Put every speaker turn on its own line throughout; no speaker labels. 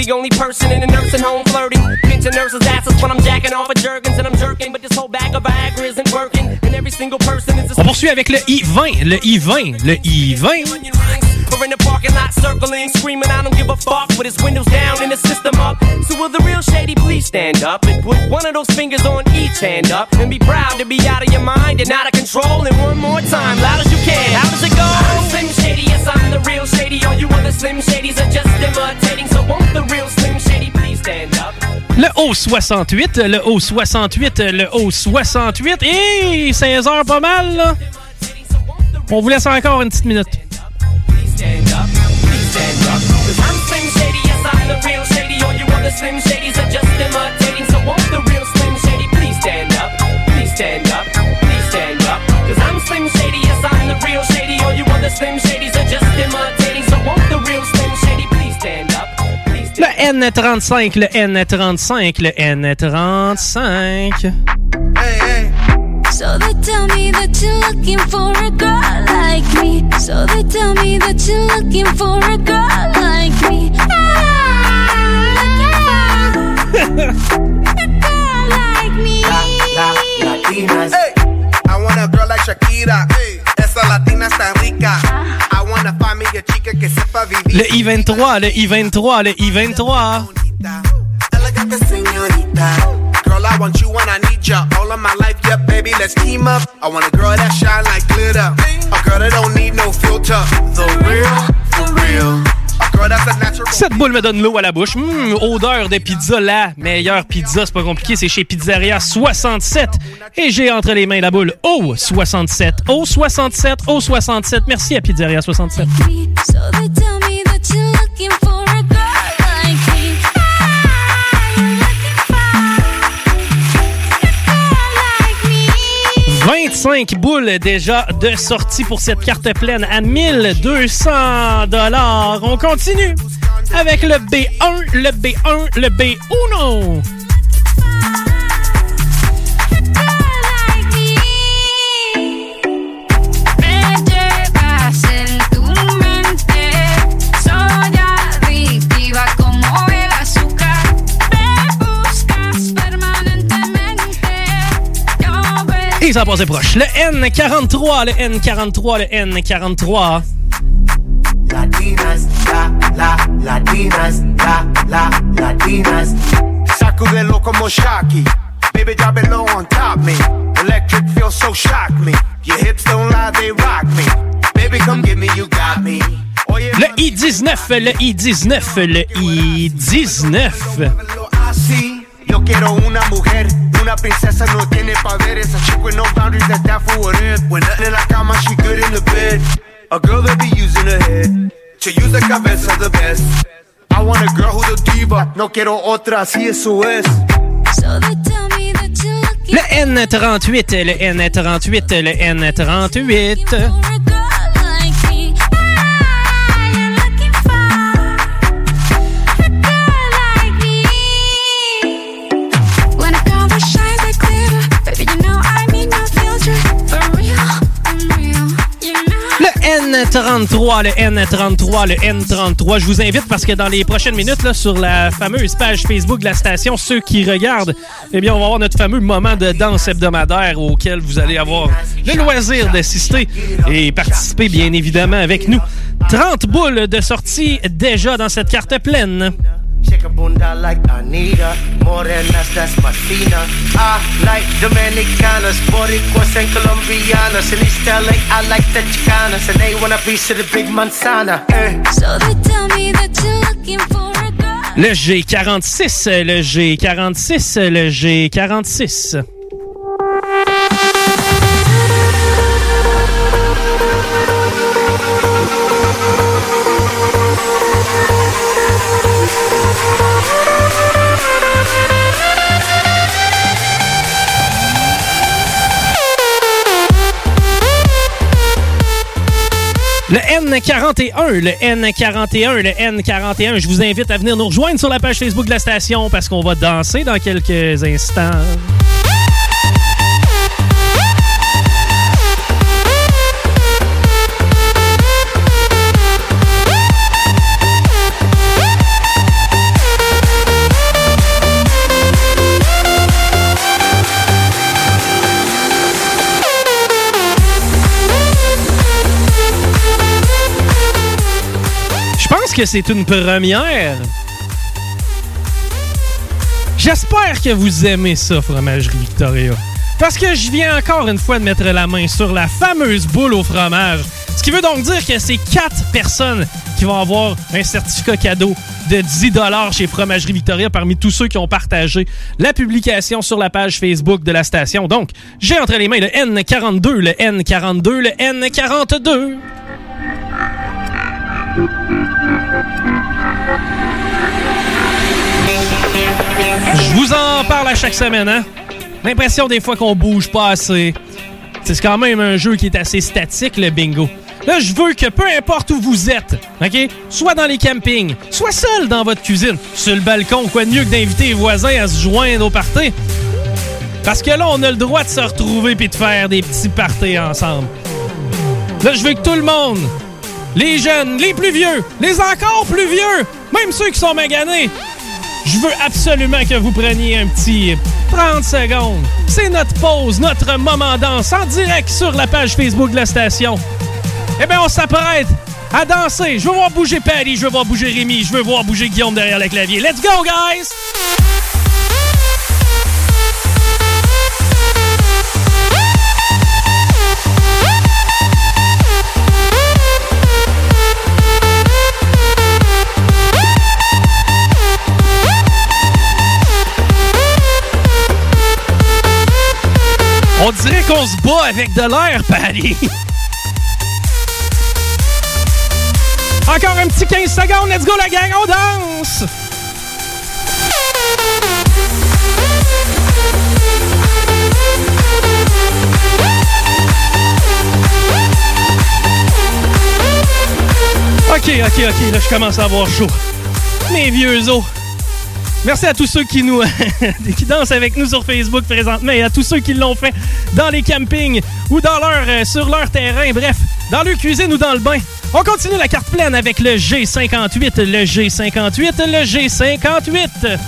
The only person in a nursing home flirting. Pinching nurses' asses when I'm jacking off of Jergens and I'm jerking. But this whole bag of Viagra isn't working. And every single person is a
On poursuit avec le I-20, le I-20, le I-20.
In the parking lot circling, screaming, I don't give a fuck. With his windows down and the system up. So will the real shady please stand up and put one of those fingers on each hand up and be proud to be out of your mind and out of control. And one more time, loud as you can. How does it go? I'm Slim Shady, yes, I'm the real Shady. All you other Slim are just imitating. So won't the real Slim Shady please stand up?
Le haut 68, le haut 68, le haut 68. Et 16 heures pas mal, là. On vous laisse encore une petite minute.
Please stand up, please stand up. Cause I'm Slim Shady, yes, I'm the real Shady. All you other Slim Shadys are just imitating. So won't the real Slim Shady please stand up, please stand up, please stand up. Cause I'm Slim Shady, yes, I'm the real Shady. All you other Slim Shadys are just imitating. So won't the real Slim Shady please stand up, please
Le
stand up.
N35, le N35, le N35.
So they tell me that you're looking for a girl like me. So they tell me that you're looking for a girl like me. A girl like me.
Latinas. Hey, I want a girl like Shakira. Hey, esa latina está rica. I wanna find me a chica que sepa vivir.
Le I-23, le I-23, le I-23.
Elegante señorita. Girl, I want you when I need ya. All of my life, yeah, baby, let's team up. I want a girl that shine like glitter. A girl that don't need no filter. The real, the real. A girl that's a natural.
Cette boule me donne l'eau à la bouche. Hum, odeur de pizza, la meilleure pizza, c'est pas compliqué, c'est chez Pizzeria 67. Et j'ai entre les mains la boule O 67, O 67, O 67. Merci à Pizzeria 67. 25 boules déjà de sortie pour cette carte pleine à 1200 dollars. On continue avec le B1, le B1, le B1. Ça a passé proche. Le N43, le N43, le N43.
Latinas, la, la, latinas, la, la, latinas. Sacudelo como Shocky. Baby, drop it low on top me. Electric feels so shock me. Your hips don't lie, they rock me. Baby, come get me, you got me.
Le I-19, le I-19, le I-19.
así. Yo quiero una mujer, una princesa no tiene poderes. A chick with no boundaries, that's that for what it. When nothing in la cama, she good in the bed. A girl that be using her head to use the cabeza the best. I want a girl who's a diva, no quiero otra, así eso es.
So they tell me that you're looking
Le N38, le N38, le N38. N33, le N33, le N33. Je vous invite parce que dans les prochaines minutes, sur la fameuse page Facebook de la station, ceux qui regardent, eh bien, on va avoir notre fameux moment de danse hebdomadaire auquel vous allez avoir le loisir d'assister et participer, bien évidemment, avec nous. 30 boules de sortie déjà dans cette carte pleine.
Shake a bunda like Anita, morenas that's Martina. I like Dominicanas, Boricuas and Colombianas. In East LA, I like the Chicanas, and they want a piece of the big manzana. Eh.
So they tell me that you're looking for a girl.
Le G46, le G46, le G46. Le N41, le N41, le N41. Je vous invite à venir nous rejoindre sur la page Facebook de la station parce qu'on va danser dans quelques instants. C'est une première. J'espère que vous aimez ça, Fromagerie Victoria. Parce que je viens encore une fois de mettre la main sur la fameuse boule au fromage. Ce qui veut donc dire que c'est quatre personnes qui vont avoir un certificat cadeau de 10 chez Fromagerie Victoria parmi tous ceux qui ont partagé la publication sur la page Facebook de la station. Donc, j'ai entre les mains le N42, le N42, le N42. Je vous en parle à chaque semaine, hein? L'impression des fois qu'on bouge pas assez. C'est quand même un jeu qui est assez statique, le bingo. Là, je veux que peu importe où vous êtes, OK? Soit dans les campings, soit seul dans votre cuisine, sur le balcon, quoi de mieux que d'inviter les voisins à se joindre au party? Parce que là, on a le droit de se retrouver puis de faire des petits parties ensemble. Là, je veux que tout le monde, les jeunes, les plus vieux, les encore plus vieux, même ceux qui sont maganés, je veux absolument que vous preniez un petit 30 secondes. C'est notre pause, notre moment danse en direct sur la page Facebook de la station. Eh bien, on s'apprête à danser. Je veux voir bouger Patty, je veux voir bouger Rémi, je veux voir bouger Guillaume derrière le clavier. Let's go, guys! On se bat avec de l'air, Patty. Encore un petit 15 secondes. Let's go, la gang. On danse. OK, OK, OK. Là, je commence à avoir chaud. Mes vieux os. Merci à tous ceux qui nous qui dansent avec nous sur Facebook présentement et à tous ceux qui l'ont fait dans les campings ou dans leur euh, sur leur terrain, bref, dans leur cuisine ou dans le bain. On continue la carte pleine avec le G58, le G58, le G58.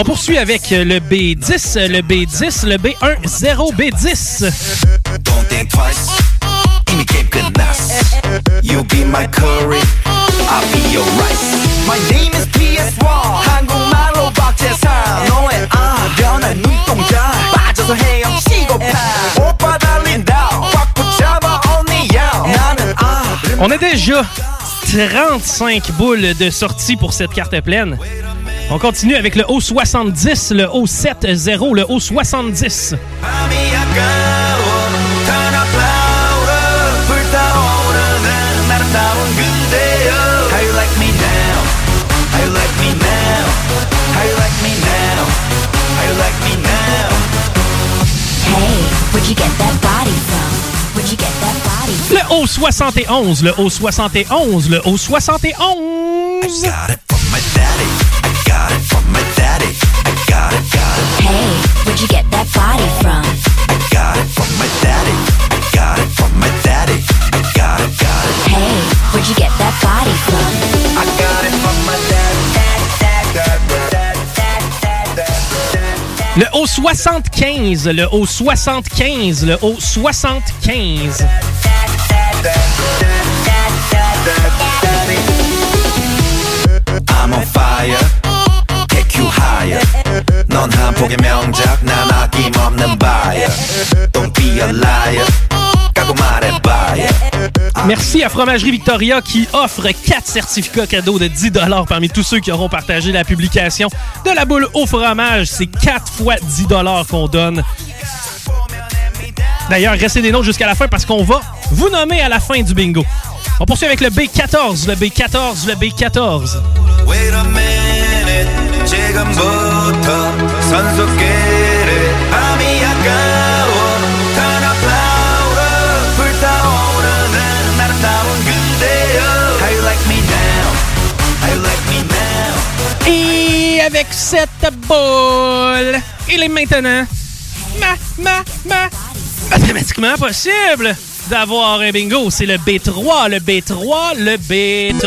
On poursuit avec le B10, le B10, le B10, B10.
Don't think twice. Imitate goodness. You be my curry. I'll be your rice. My name is PS1. 한국말로 박재상. 너의 아 변한 눈동자. 빠져서 헤엄치고파. 오빠 달린다. 꽉 붙잡아 언니야. 나는 아.
On a déjà 35 boules de sortie pour cette carte pleine. On continue avec le haut 70, le haut 70, le
haut 70. Le haut 71, le haut 71, le haut 71 from my daddy. I got it, got it. Hey, where'd you get that body from? I got it from my daddy. I got it from my daddy. I got it, got it.
Hey, where'd you get that body from?
I got it from my dad, dad, dad, dad, dad, dad, dad, dad.
Le haut 75, le haut 75, le haut 75.
I'm on fire. Take you higher 넌 한폭의 명작 난 아낌없는 buyer Don't be a liar 까고 말해봐요
Merci à Fromagerie Victoria qui offre 4 certificats cadeaux de 10 parmi tous ceux qui auront partagé la publication de la boule au fromage. C'est 4 fois 10 qu'on donne. D'ailleurs, restez des nôtres jusqu'à la fin parce qu'on va vous nommer à la fin du bingo. On poursuit avec le B14, le B14, le B14.
Wait a minute 지금부터 선수끼리 밤이 아까워 타나파우러 불타오르는 아름다운 그대여 How you like me now How you like me now
Et avec cette boule, il est maintenant ma, ma, ma, mathématiquement possible d'avoir un bingo. C'est le B3, le B3, le B3.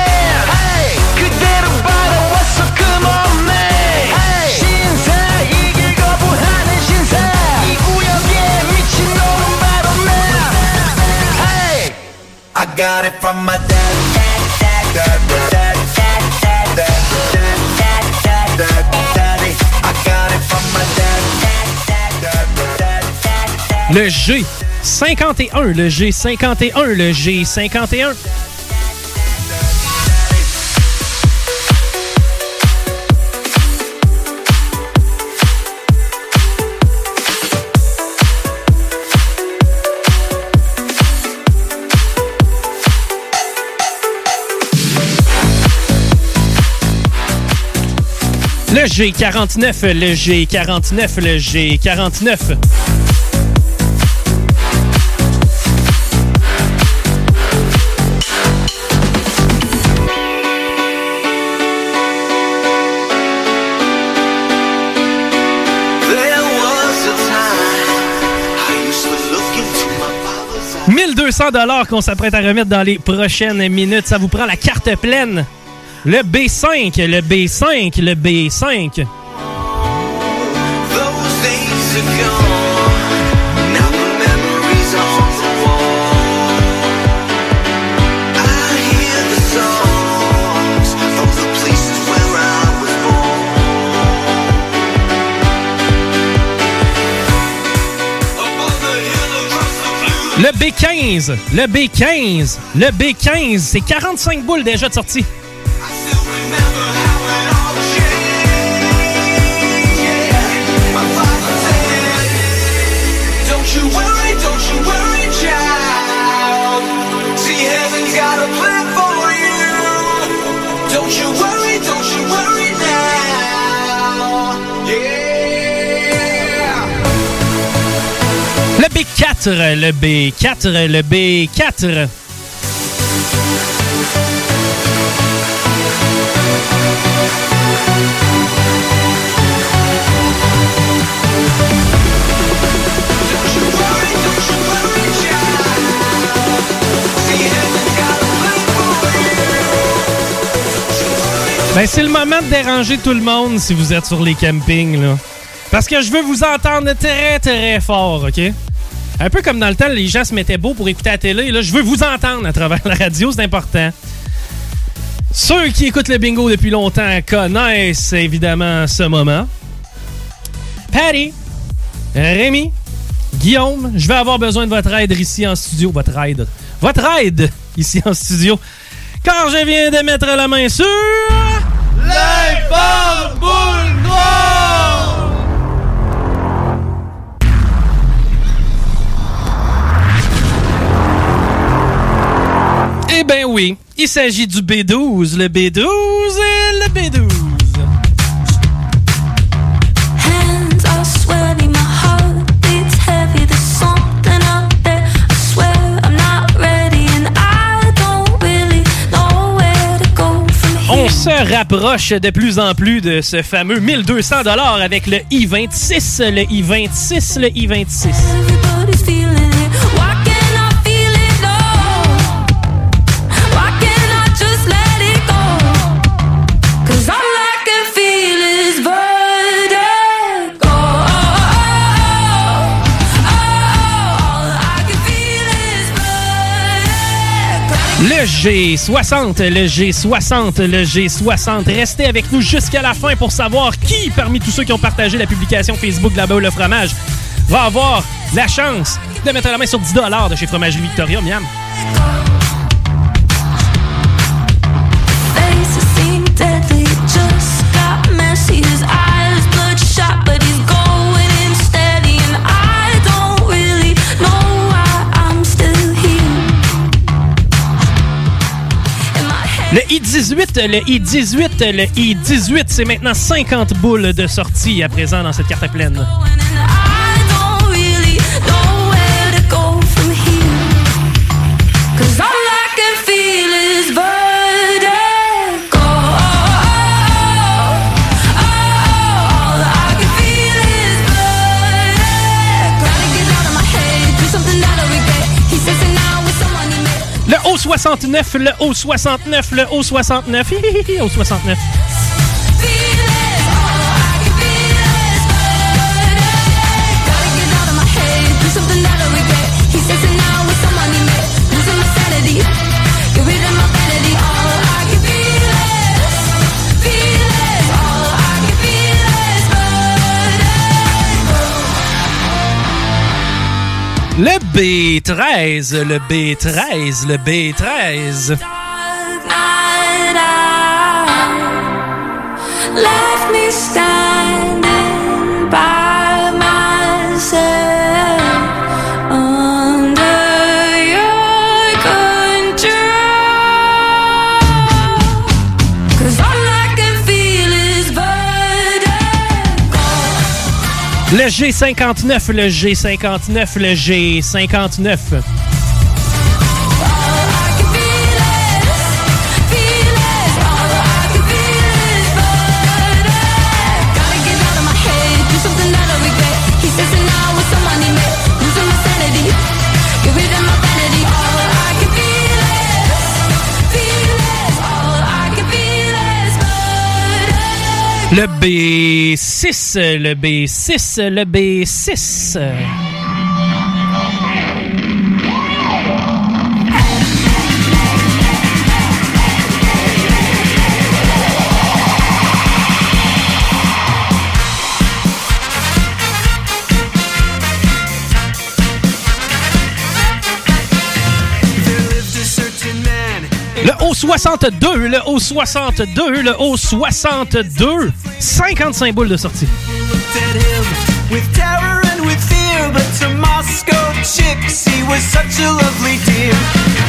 dad, dad, dad.
Le G51, le G51, le G51. Le G49, le G49, le G49.
There was a time I used to look into my father's eyes.
1200 dollars qu'on s'apprête à remettre dans les prochaines minutes. Ça vous prend la carte pleine. Le B5, le B5, le B5. Le B15, le B15, le B15, c'est 45 boules déjà de sortie. B4, le B4, le B4.
Don't you worry, don't you worry, child. See, heaven's got a plan for you.
Ben, c'est le moment de déranger tout le monde si vous êtes sur les campings, là. Parce que je veux vous entendre très, très fort, OK? Un peu comme dans le temps, les gens se mettaient beau pour écouter la télé. Là, je veux vous entendre à travers la radio, c'est important. Ceux qui écoutent le bingo depuis longtemps connaissent évidemment ce moment. Patty, Rémi, Guillaume, je vais avoir besoin de votre aide ici en studio. Votre aide. Votre aide ici en studio. Car je viens de mettre la main sur.
Boules noires!
Eh ben oui, il s'agit du B12, le B12 et le B12.
Hands are sweaty, my heart beats heavy. There's something out there. I swear I'm not ready, and I don't really know where to go from
On se rapproche de plus en plus de ce fameux 1200 dollars avec le i26, le i26, le i26. G60, le G60, le G60. Restez avec nous jusqu'à la fin pour savoir qui, parmi tous ceux qui ont partagé la publication Facebook de la Baule le fromage, va avoir la chance de mettre la main sur 10 de chez Fromagerie Victoria, miam. Le I-18, le I-18, le I-18, c'est maintenant 50 boules de sortie à présent dans cette carte pleine.
69, le haut 69, le haut 69,
le haut 69, le haut 69. Le B13, le B13, le B13.
Left me
Le G59, le G59, le G59. Le B6, le B6, le B6.
Dear.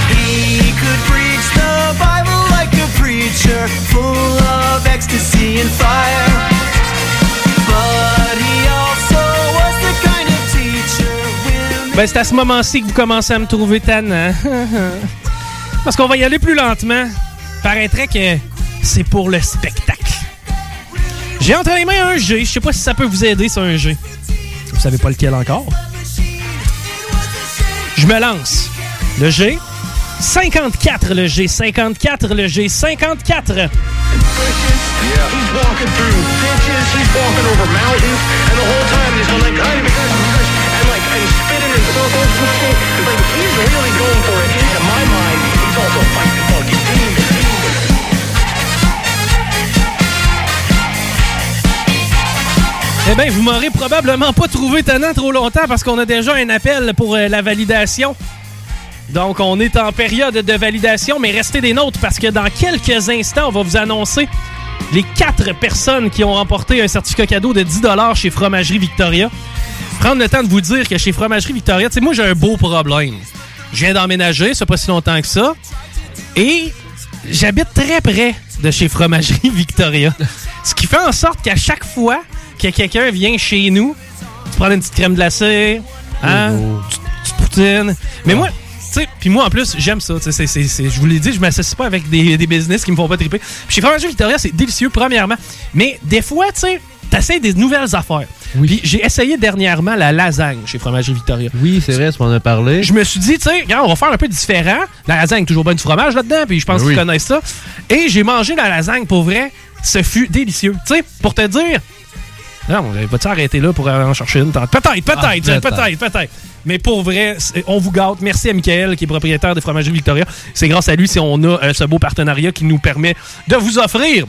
He could preach the Bible like a preacher, full of ecstasy and fire. But he also was the kind of teacher women
Ben, c'est à ce moment-ci que vous commencez à me trouver tannant. Parce qu'on va y aller plus lentement. Paraîtrait que c'est pour le spectacle. J'ai entre les mains un G. Je sais pas si ça peut vous aider, c'est un G. Vous savez pas lequel encore? Je me lance. Le G. 54, le G. 54, le G. 54.
Yeah, he's
Eh bien, vous m'aurez probablement pas trouvé tannant trop longtemps parce qu'on a déjà un appel pour euh, la validation. Donc, on est en période de validation, mais restez des nôtres parce que dans quelques instants, on va vous annoncer les quatre personnes qui ont remporté un certificat cadeau de 10 chez Fromagerie Victoria. Prendre le temps de vous dire que chez Fromagerie Victoria, tu sais, moi, j'ai un beau problème. Je viens d'emménager, ça fait pas si longtemps que ça. Et j'habite très près de chez Fromagerie Victoria. Ce qui fait en sorte qu'à chaque fois que quelqu'un vient chez nous, tu prends une petite crème glacée, hein, une petite- petite poutine. Mais moi, tu puis moi en plus, j'aime ça. je vous l'ai dit, je m'associe pas avec des, des business qui me font pas triper. Puis chez Fromagerie Victoria, c'est délicieux, premièrement. Mais des fois, tu sais, t'essayes des nouvelles affaires. Puis j'ai essayé dernièrement la lasagne chez Fromagerie Victoria.
Oui, c'est vrai, tu m'en as parlé.
Je me suis dit, tu sais, on va faire un peu différent. La lasagne, toujours bien du fromage là-dedans, puis je pense
Ben oui.
qu'ils connaissent ça. Et j'ai mangé la lasagne, pour vrai, ce fut délicieux. Tu sais, pour te dire, non, vas-tu arrêter là pour aller en chercher une tante? Peut-être, peut-être,
Ah,
peut-être,
peut-être.
peut-être. Mais pour vrai, on vous gâte. Merci à Michael, qui est propriétaire de Fromagerie Victoria. C'est grâce à lui si on a euh, ce beau partenariat qui nous permet de vous offrir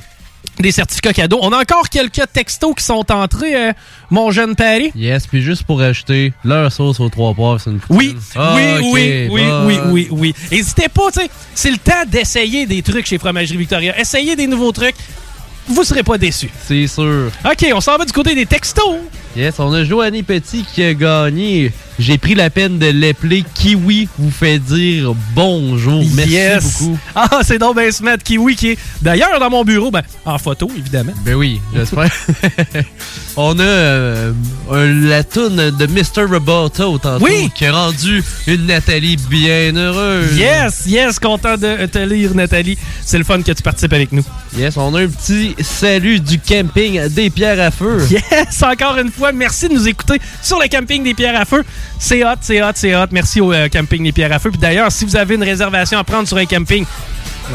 des certificats cadeaux. On a encore quelques textos qui sont entrés, euh, mon jeune Paris.
Yes, puis juste pour acheter leur sauce aux trois poivres, c'est une poutine.
Oui,
Ah,
oui, oui, oui, oui, oui, oui. N'hésitez pas, tu sais, c'est le temps d'essayer des trucs chez Fromagerie Victoria. Essayez des nouveaux trucs. Vous serez pas déçus.
C'est sûr.
OK, on s'en va du côté des textos.
Yes, on a Joanny Petit qui a gagné. J'ai pris la peine de l'appeler Kiwi vous fait dire bonjour. Merci
Yes.
beaucoup.
Ah, c'est donc ben Smith Kiwi qui est d'ailleurs dans mon bureau, ben, en photo, évidemment.
Ben oui, j'espère. on a euh, un- la toune de Mr. Roboto tantôt
Oui.
qui a rendu une Nathalie bien heureuse.
Yes, yes, content de te lire, Nathalie. C'est le fun que tu participes avec nous.
Yes, on a un petit salut du camping des pierres à feu.
Yes, encore une fois, merci de nous écouter sur le camping des Pierres à Feu. C'est hot, c'est hot, c'est hot. Merci au euh, camping des Pierres à Feu. Puis d'ailleurs, si vous avez une réservation à prendre sur un camping,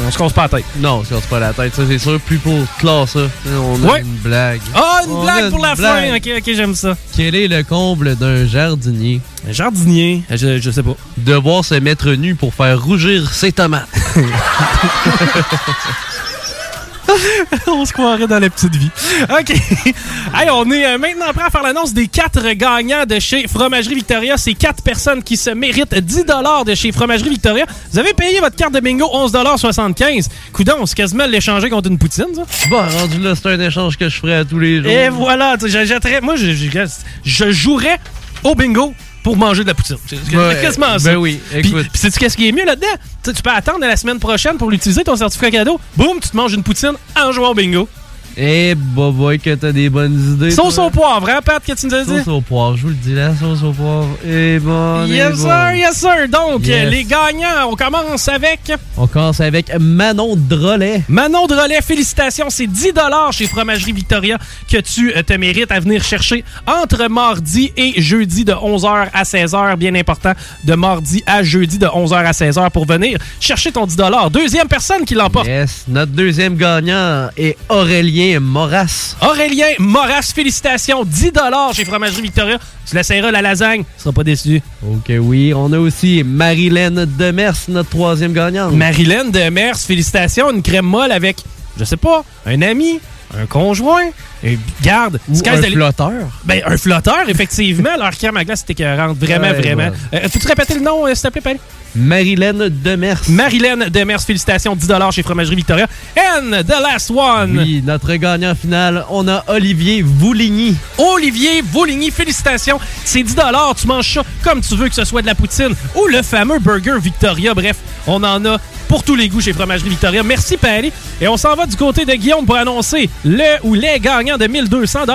on se casse pas la tête.
Non, ça se pas la tête, ça c'est sûr. Plus pour clore ça. On a
Ouais.
une blague.
Ah, une
On
blague
une
pour la
blague.
fin. Ok, ok, j'aime ça.
Quel est le comble d'un jardinier?
Un jardinier, je, je sais pas.
Devoir se mettre nu pour faire rougir ses tomates.
on se croirait dans la petite vie. OK. hey, on est euh, maintenant prêt à faire l'annonce des quatre gagnants de chez Fromagerie Victoria. C'est quatre personnes qui se méritent 10 de chez Fromagerie Victoria. Vous avez payé votre carte de bingo 11,75 Coudon, c'est quasiment l'échanger contre une poutine, ça.
Bon, rendu là, c'est un échange que je ferai à tous les jours.
Et voilà, Moi, je, je, je jouerais au bingo pour manger de la poutine. C'est
Ouais,
quasiment ça.
ben oui, écoute.
puis sais-tu qu'est-ce qui est mieux là-dedans? Tu peux attendre la semaine prochaine pour l'utiliser, ton certificat cadeau. Boum, tu te manges une poutine en jouant au bingo.
Eh, bah, boy, que t'as des bonnes idées.
Sauce
toi.
au poivre, hein, Pat, que tu nous as dit?
Sauce au poivre, je vous le dis, la sauce au poivre est bonne. est
Yes,
bonne.
sir, yes, sir. Donc,
Yes.
les gagnants, on commence avec
On commence avec Manon Drolet.
Manon Relais. Félicitations, c'est 10 chez Fromagerie Victoria que tu euh, te mérites à venir chercher entre mardi et jeudi de 11h à 16h. Bien important, de mardi à jeudi de 11h à 16h pour venir chercher ton 10 Deuxième personne qui l'emporte.
Yes, notre deuxième gagnant est Aurélien Moras.
Aurélien Moras, félicitations, 10 chez Fromagerie Victoria. Tu l'essayeras la lasagne, tu seras pas déçu.
Ok, oui. On a aussi Marilyn Demers, notre troisième gagnante.
Marilyn de Mers, félicitations, une crème molle avec, je sais pas, un ami, un conjoint, et garde,
Ou un flotteur.
Ben, un flotteur, effectivement. Leur crème à glace, c'était écœurante. Vraiment,
Ouais,
vraiment.
ouais.
Euh, Peux-tu répéter le nom, euh, s'il te plaît?
Marilyn Demers.
Marilyn Demers, félicitations, 10 chez Fromagerie Victoria. And the last one,
Oui, notre gagnant final, on a Olivier Vouligny.
Olivier Vouligny, félicitations. C'est 10 tu manges ça comme tu veux, que ce soit de la poutine ou le fameux burger Victoria. Bref, on en a pour tous les goûts chez Fromagerie Victoria. Merci, Paris. Et on s'en va du côté de Guillaume pour annoncer le ou les gagnants de 1200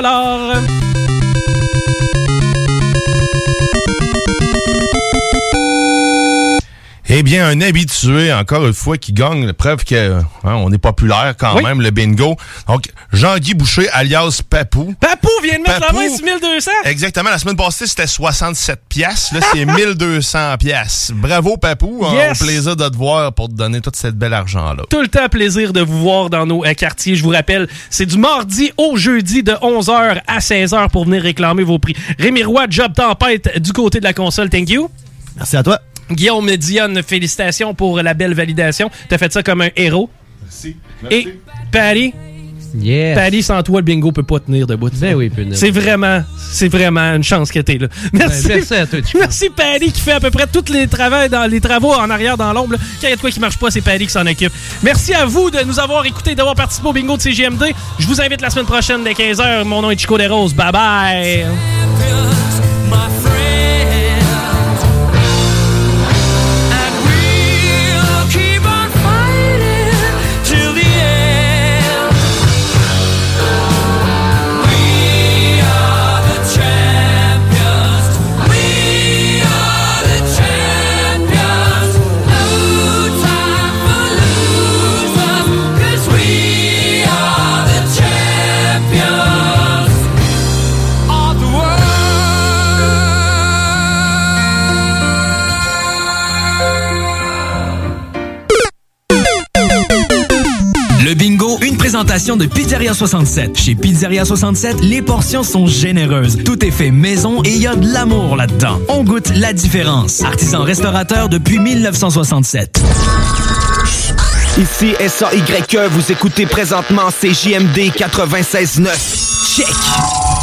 Eh bien, un habitué, encore une fois, qui gagne, la preuve que hein, on est populaire quand
Oui.
même, le bingo. Donc, Jean-Guy Boucher, alias Papou.
Papou vient de mettre
Papou.
la main sur 1200.
Exactement, la semaine passée, c'était 67 piastres. Là, c'est 1200 piastres. Bravo, Papou. hein,
Yes.
Au plaisir de te voir pour te donner tout cet bel argent-là.
Tout le temps plaisir de vous voir dans nos euh, quartiers. Je vous rappelle, c'est du mardi au jeudi de 11h à 16h pour venir réclamer vos prix. Rémi Roy, Job Tempête du côté de la console. Thank you.
Merci à toi.
Guillaume Dionne, félicitations pour la belle validation. T'as fait ça comme un héros.
Merci.
Et Patty,
Yes.
Paddy, sans toi, le bingo peut pas tenir debout.
Ben oui, peut
C'est vraiment, c'est vraiment une chance que t'es là. Merci.
Ben, merci à toi, Chico.
Merci Paddy qui fait à peu près tous les travaux, dans, les travaux en arrière dans l'ombre. Quand il y a de quoi qui marche pas, c'est Paddy qui s'en occupe. Merci à vous de nous avoir écoutés, d'avoir participé au bingo de CGMD. Je vous invite la semaine prochaine dès 15h. Mon nom est Chico Desroses. Bye bye.
Présentation de Pizzeria 67. Chez Pizzeria 67, les portions sont généreuses. Tout est fait maison et il y a de l'amour là-dedans. On goûte la différence. Artisan restaurateur depuis 1967.
Ici SAYE, vous écoutez présentement CJMD 96.9. Check!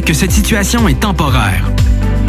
que cette situation est temporaire.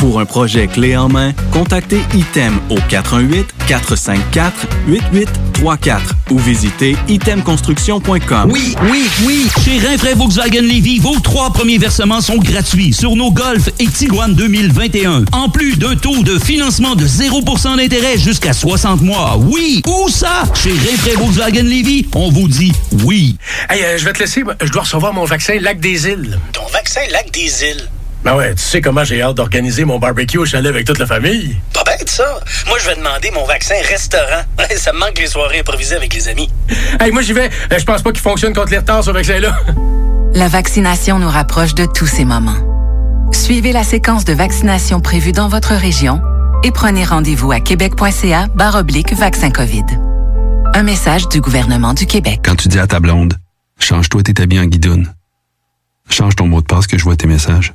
Pour un projet clé en main, contactez ITEM au 418-454-8834 ou visitez itemconstruction.com.
Oui, oui, oui. Chez Rinfraie Volkswagen Lévy, vos trois premiers versements sont gratuits sur nos Golf et Tiguan 2021. En plus d'un taux de financement de 0% d'intérêt jusqu'à 60 mois. Oui, où ça? Chez Rinfraie Volkswagen Lévy, on vous dit oui.
Hey, euh, je vais te laisser. Je dois recevoir mon vaccin Lac des Îles.
Ton vaccin Lac des Îles.
Ben ouais, tu sais comment j'ai hâte d'organiser mon barbecue au chalet avec toute la famille.
Pas bête, ça. Moi, je vais demander mon vaccin restaurant. ça me manque les soirées improvisées avec les amis.
Hey, moi j'y vais. Euh, Je pense pas qu'il fonctionne contre les retards, ce vaccin-là.
La vaccination nous rapproche de tous ces moments. Suivez la séquence de vaccination prévue dans votre région et prenez rendez-vous à québec.ca oblique vaccin COVID. Un message du gouvernement du Québec.
Quand tu dis à ta blonde, change-toi tes habits en guidoune. Change ton mot de passe que je vois tes messages.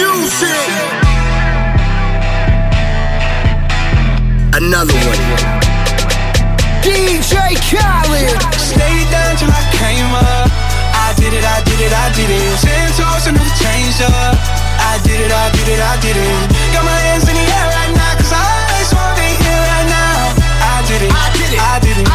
Music.
Another one.
DJ Khaled.
Stayed down till I came up. I did it, I did it, I did it. Ten toes and never changed up. I did it, I did it, I did it. Got my hands in the air right now, cause I just wanna be here right now. I did it, I did it, I did it,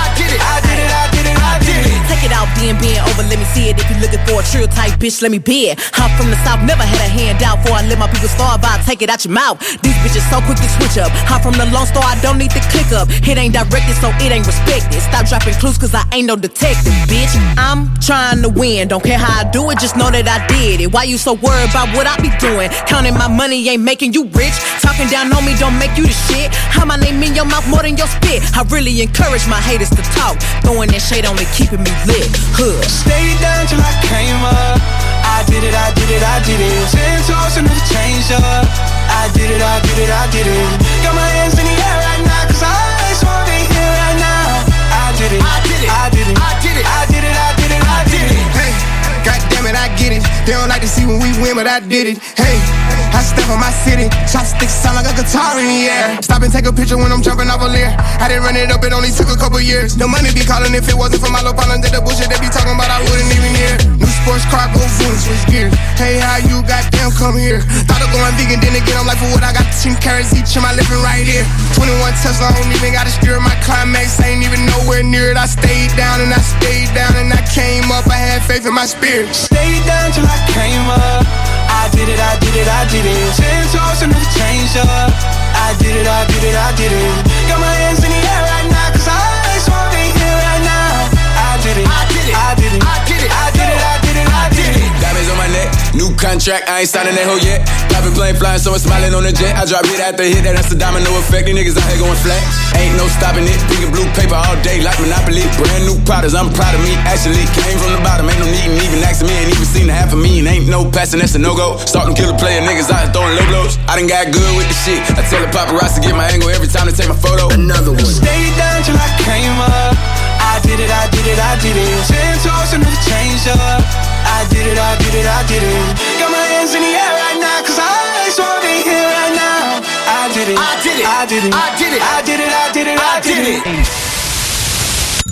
it. Out, being being over, let me see it. If you're looking for a trill type bitch, let me be it. I'm from the south, never had a handout for I let my people starve. I take it out your mouth. These bitches so quick to switch up. I'm from the Lone Star, I don't need to click up. It ain't directed, so it ain't respected. Stop dropping clues, cause I ain't no detective, bitch. I'm trying to win, don't care how I do it, just know that I did it. Why you so worried about what I be doing? Counting my money ain't making you rich. Talking down on me don't make you the shit. How my name in your mouth more than your spit. I really encourage my haters to talk. Throwing that shade on me, keeping me lit. Hood.
Stayed down till I came up. I did it, I did it, I did it. Ten toes and never changed up. I did it, I did it, I did it. Got my hands in the air right now, cause I just wanna be here right now. I did it, I did it, I did it, I did it, I did it, I did it, I did it.
Hey, God damn it, I get it. They don't like to see when we win, but I did it. Hey, I step on my city. Chopsticks sound like a guitar in the air. Stop and take a picture when I'm jumping off a leer. I didn't run it up, it only took a couple years. The money be calling if it wasn't for my low partner. Did the bullshit they be talking about, I wouldn't even hear. New sports car, go boom, switch gears. Hey, how you goddamn come here? Thought of going vegan, then again, I'm like, for what I got 10 carrots each in my living right here. 21 Tesla, I don't even gotta steer my climax. Ain't even nowhere near it. I stayed down and I stayed down and I came up. I had faith in my spirit.
Stayed down till I came up. I did it, I did it, I did it. Ten toes and never changed up. I did it, I did it, I did it. Got my hands in the air right now, cause I just wanna be here right now. I did it, I did it, I did it, I did it,
new contract, I ain't signing that hoe yet. Private plane flying, someone smiling on the jet. I drop hit after hit, that, that's the domino effect. These niggas out here going flat. Ain't no stopping it. Pink and blue paper all day like Monopoly. Brand new products, I'm proud of me. Actually, came from the bottom, ain't no need in even asking me. Ain't even seen a half of me, and ain't no passing, that's a no go. Start them killer player niggas out here throwing low blows. I done got good with the shit. I tell the paparazzi get my angle every time they take my photo. Another one.
Stayed down till I came up. I did it, I did it, I did it. Ten toes and never changed up. I did it, I did it, I did it. Got my hands in the air right now, cause I just wanna here right now. I did it, I did it, I did it, I did it, I did it, I did it, I did it.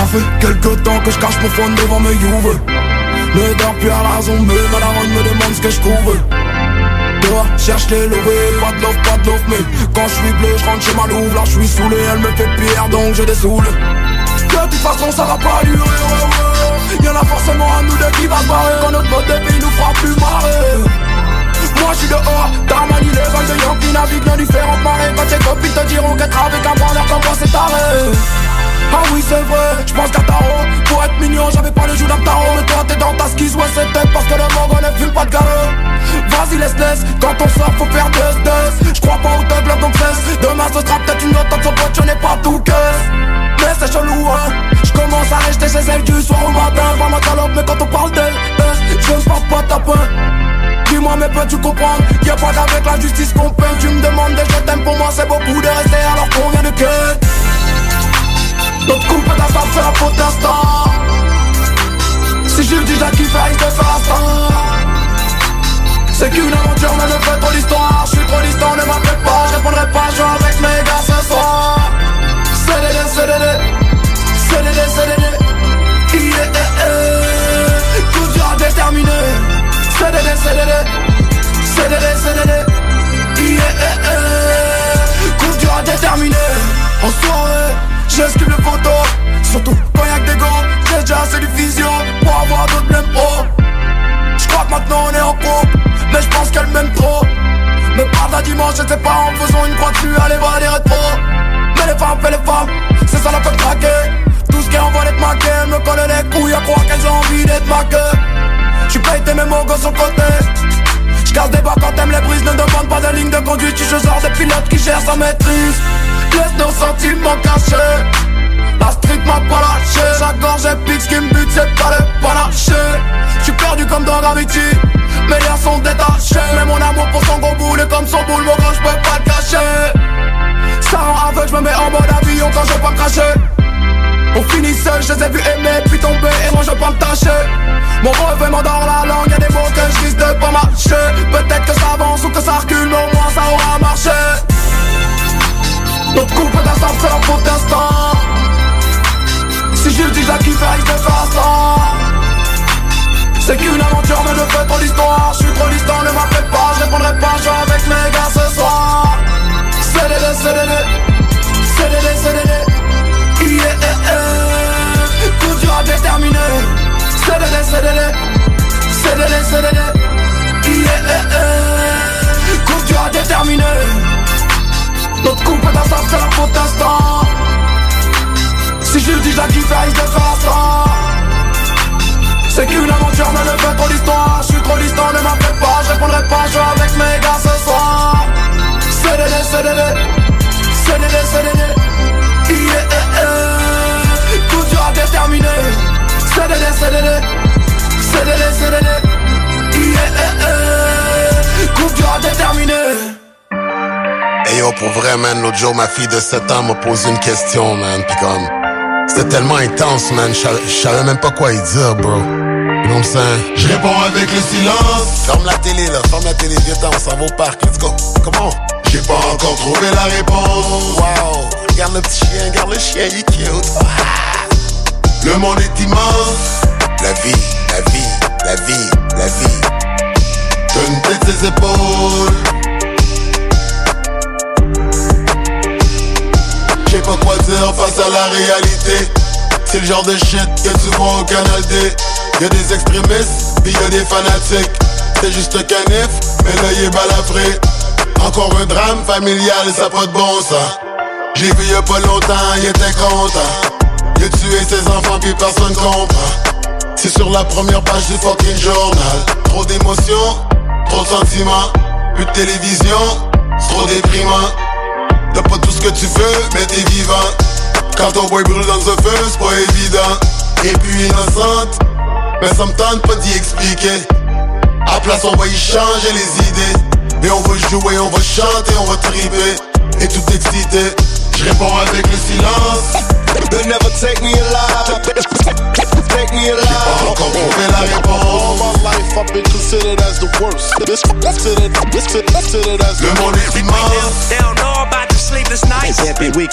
Ça fait quelque temps que je cache mon phone devant mes youves. Ne dors plus à la raison, mais ma daronne me demande ce que je trouve. Dehors, cherche les lovés, pas de love, pas de love Mais quand je suis bleu, je rentre chez ma louve. Là je suis saoulé, elle me fait pire donc je dessoule. De toute façon ça va pas durer, ouais, ouais. Y'en a forcément un nous deux qui va se barrer. Quand notre mode de vie nous fera plus marrer. Moi je suis dehors, manié les vagues de Yankee naviguent dans différentes marées Quand tes copines te diront qu'être avec un bandeur comme moi c'est taré Ah oui c'est vrai, je pense qu'à Taro. Pour être mignon j'avais pas le jus d'un tarot. Mais toi t'es dans ta skis, ouais c'est peut-être parce que le mongol ne fume pas de galeux Vas-y laisse laisse, quand on sort faut faire deux deux. Je crois pas au love donc cesse Demain ce sera peut-être une autre son pote je n'ai pas tout que mais c'est chelou hein. Je commence à rester chez elle du soir au matin. Pas ma salope mais quand on parle d'elle euh, Je ne porte pas ta peur Dis-moi mais peux-tu comprendre Y'a pas qu'avec la justice qu'on peint? Tu me demandes des je t'aime pour moi c'est beaucoup de rester alors qu'on vient de Ta femme c'est la d'instant Si je le dis kiffé il te fait l'instant C'est qu'une aventure mais fait trop l'histoire Je suis trop distant ne m'appelle pas. Je répondrai pas je avec mes gars ce soir. CDD CDD CDD CDD Yeah yeah yeah Tout dur à déterminer. CDD, CDD, CDD, CDD, yeah, yeah. Coup dur à déterminer. En soirée, j'esquive les photos Surtout quand y'a que des gants. J'ai déjà assez de vision pour avoir d'autres mêmes oh J'crois que maintenant on est en couple Mais j'pense qu'elle m'aime trop. Me parle d'un dimanche, je sais pas en faisant une croix dessus Allez voir les rétros. Mais les femmes fait les femmes C'est ça la fait craquer. Tout ce qui envoie d'être maqué Me colle les couilles à croire qu'elles ont envie d'être ma queue J'suis pas été mes mots sur le côté. J'casse des bas quand t'aimes les brises Ne demande pas de ligne de conduite. Je sors des pilotes qui gèrent sa maîtrise Laisse nos sentiments cachés La street m'a pas lâché. Chaque gorge est pique, ce qui me bute c'est pas le panaché J'suis perdu comme dans Gravity Mes liens sont détachés Mais mon amour pour son gros boule comme son boule Mon gars j'peux pas le cacher. Ça rend aveugle, j'me mets en mode avion quand je pas cracher. On finit seul, je les ai vus aimer, puis tomber, et moi je pas me tâcher. Mon revêt m'endort la langue, y'a des mots que je de pas marcher. Peut-être que ça avance ou que ça recule, mais au moins ça aura marché Notre couple d'instant, c'est leur faute d'instant. Si je le dis, je la kiffe, elle risque ça C'est qu'une aventure, mais je fais trop l'histoire Je suis trop distant, ne m'appelez pas, je répondrai pas, je suis avec mes gars ce soir. CDD, CDD, CDD, CDD Yeah, yeah, yeah. Coup dur à déterminer. CDD, CDD CDD, CDD Yeah, yeah, yeah. Coup dur à déterminer Notre couple est d'instant, c'est la faute Si je le dis, risque de faire ça C'est qu'une aventure, mais ne fais trop l'histoire Je suis trop distant, ne m'appelle pas Je répondrai pas, je avec mes gars ce soir. CDD, CDD CDD, CDD. Coup dur à déterminer. CDD, CDD CDD, CDD. Coup dur à déterminer
Hey yo, pour vrai, man, l'autre jour, ma fille de 7 ans m'a posé une question, man. Pis comme, c'était tellement intense, man. Je savais- même pas quoi y dire, bro. You know? Je réponds avec le silence. Ferme la télé, là. Ferme la télé, viens on s'en va au parc. Let's go. Comment? J'ai pas encore trouvé la réponse. Wow. Regarde le petit chien, regarde le chien, il est cute. Ah. Le monde est immense. La vie, la vie, la vie, la vie. Donne tête ses épaules. Je sais pas quoi dire face à la réalité. C'est le genre de shit que tu vois au Canal D. Y'a des extrémistes, puis y'a des fanatiques. C'est juste un canif, mais l'œil est balafré. Encore un drame familial, ça pas de bon sens. J'ai vu y'a pas longtemps, il était content. Il a tué ses enfants, puis personne comprend. C'est sur la première page du fucking journal. Trop d'émotions, trop de sentiments. Plus de télévision, c'est trop déprimant T'as pas tout ce que tu veux, mais t'es vivant Quand ton boy brûle dans le feu, c'est pas évident Et puis innocente, mais ça me tente pas d'y expliquer À place on va y changer les idées Et on va jouer, on va chanter, on va triper Et tout excité, je réponds avec le silence
They'll never take me alive. Take me alive.
J'ai pas encore trouvé la réponse
All my life I've been considered as the worst. This considered, this considered as
Le monde est immense
They don't know about the sleepless nights.
Can't be weak.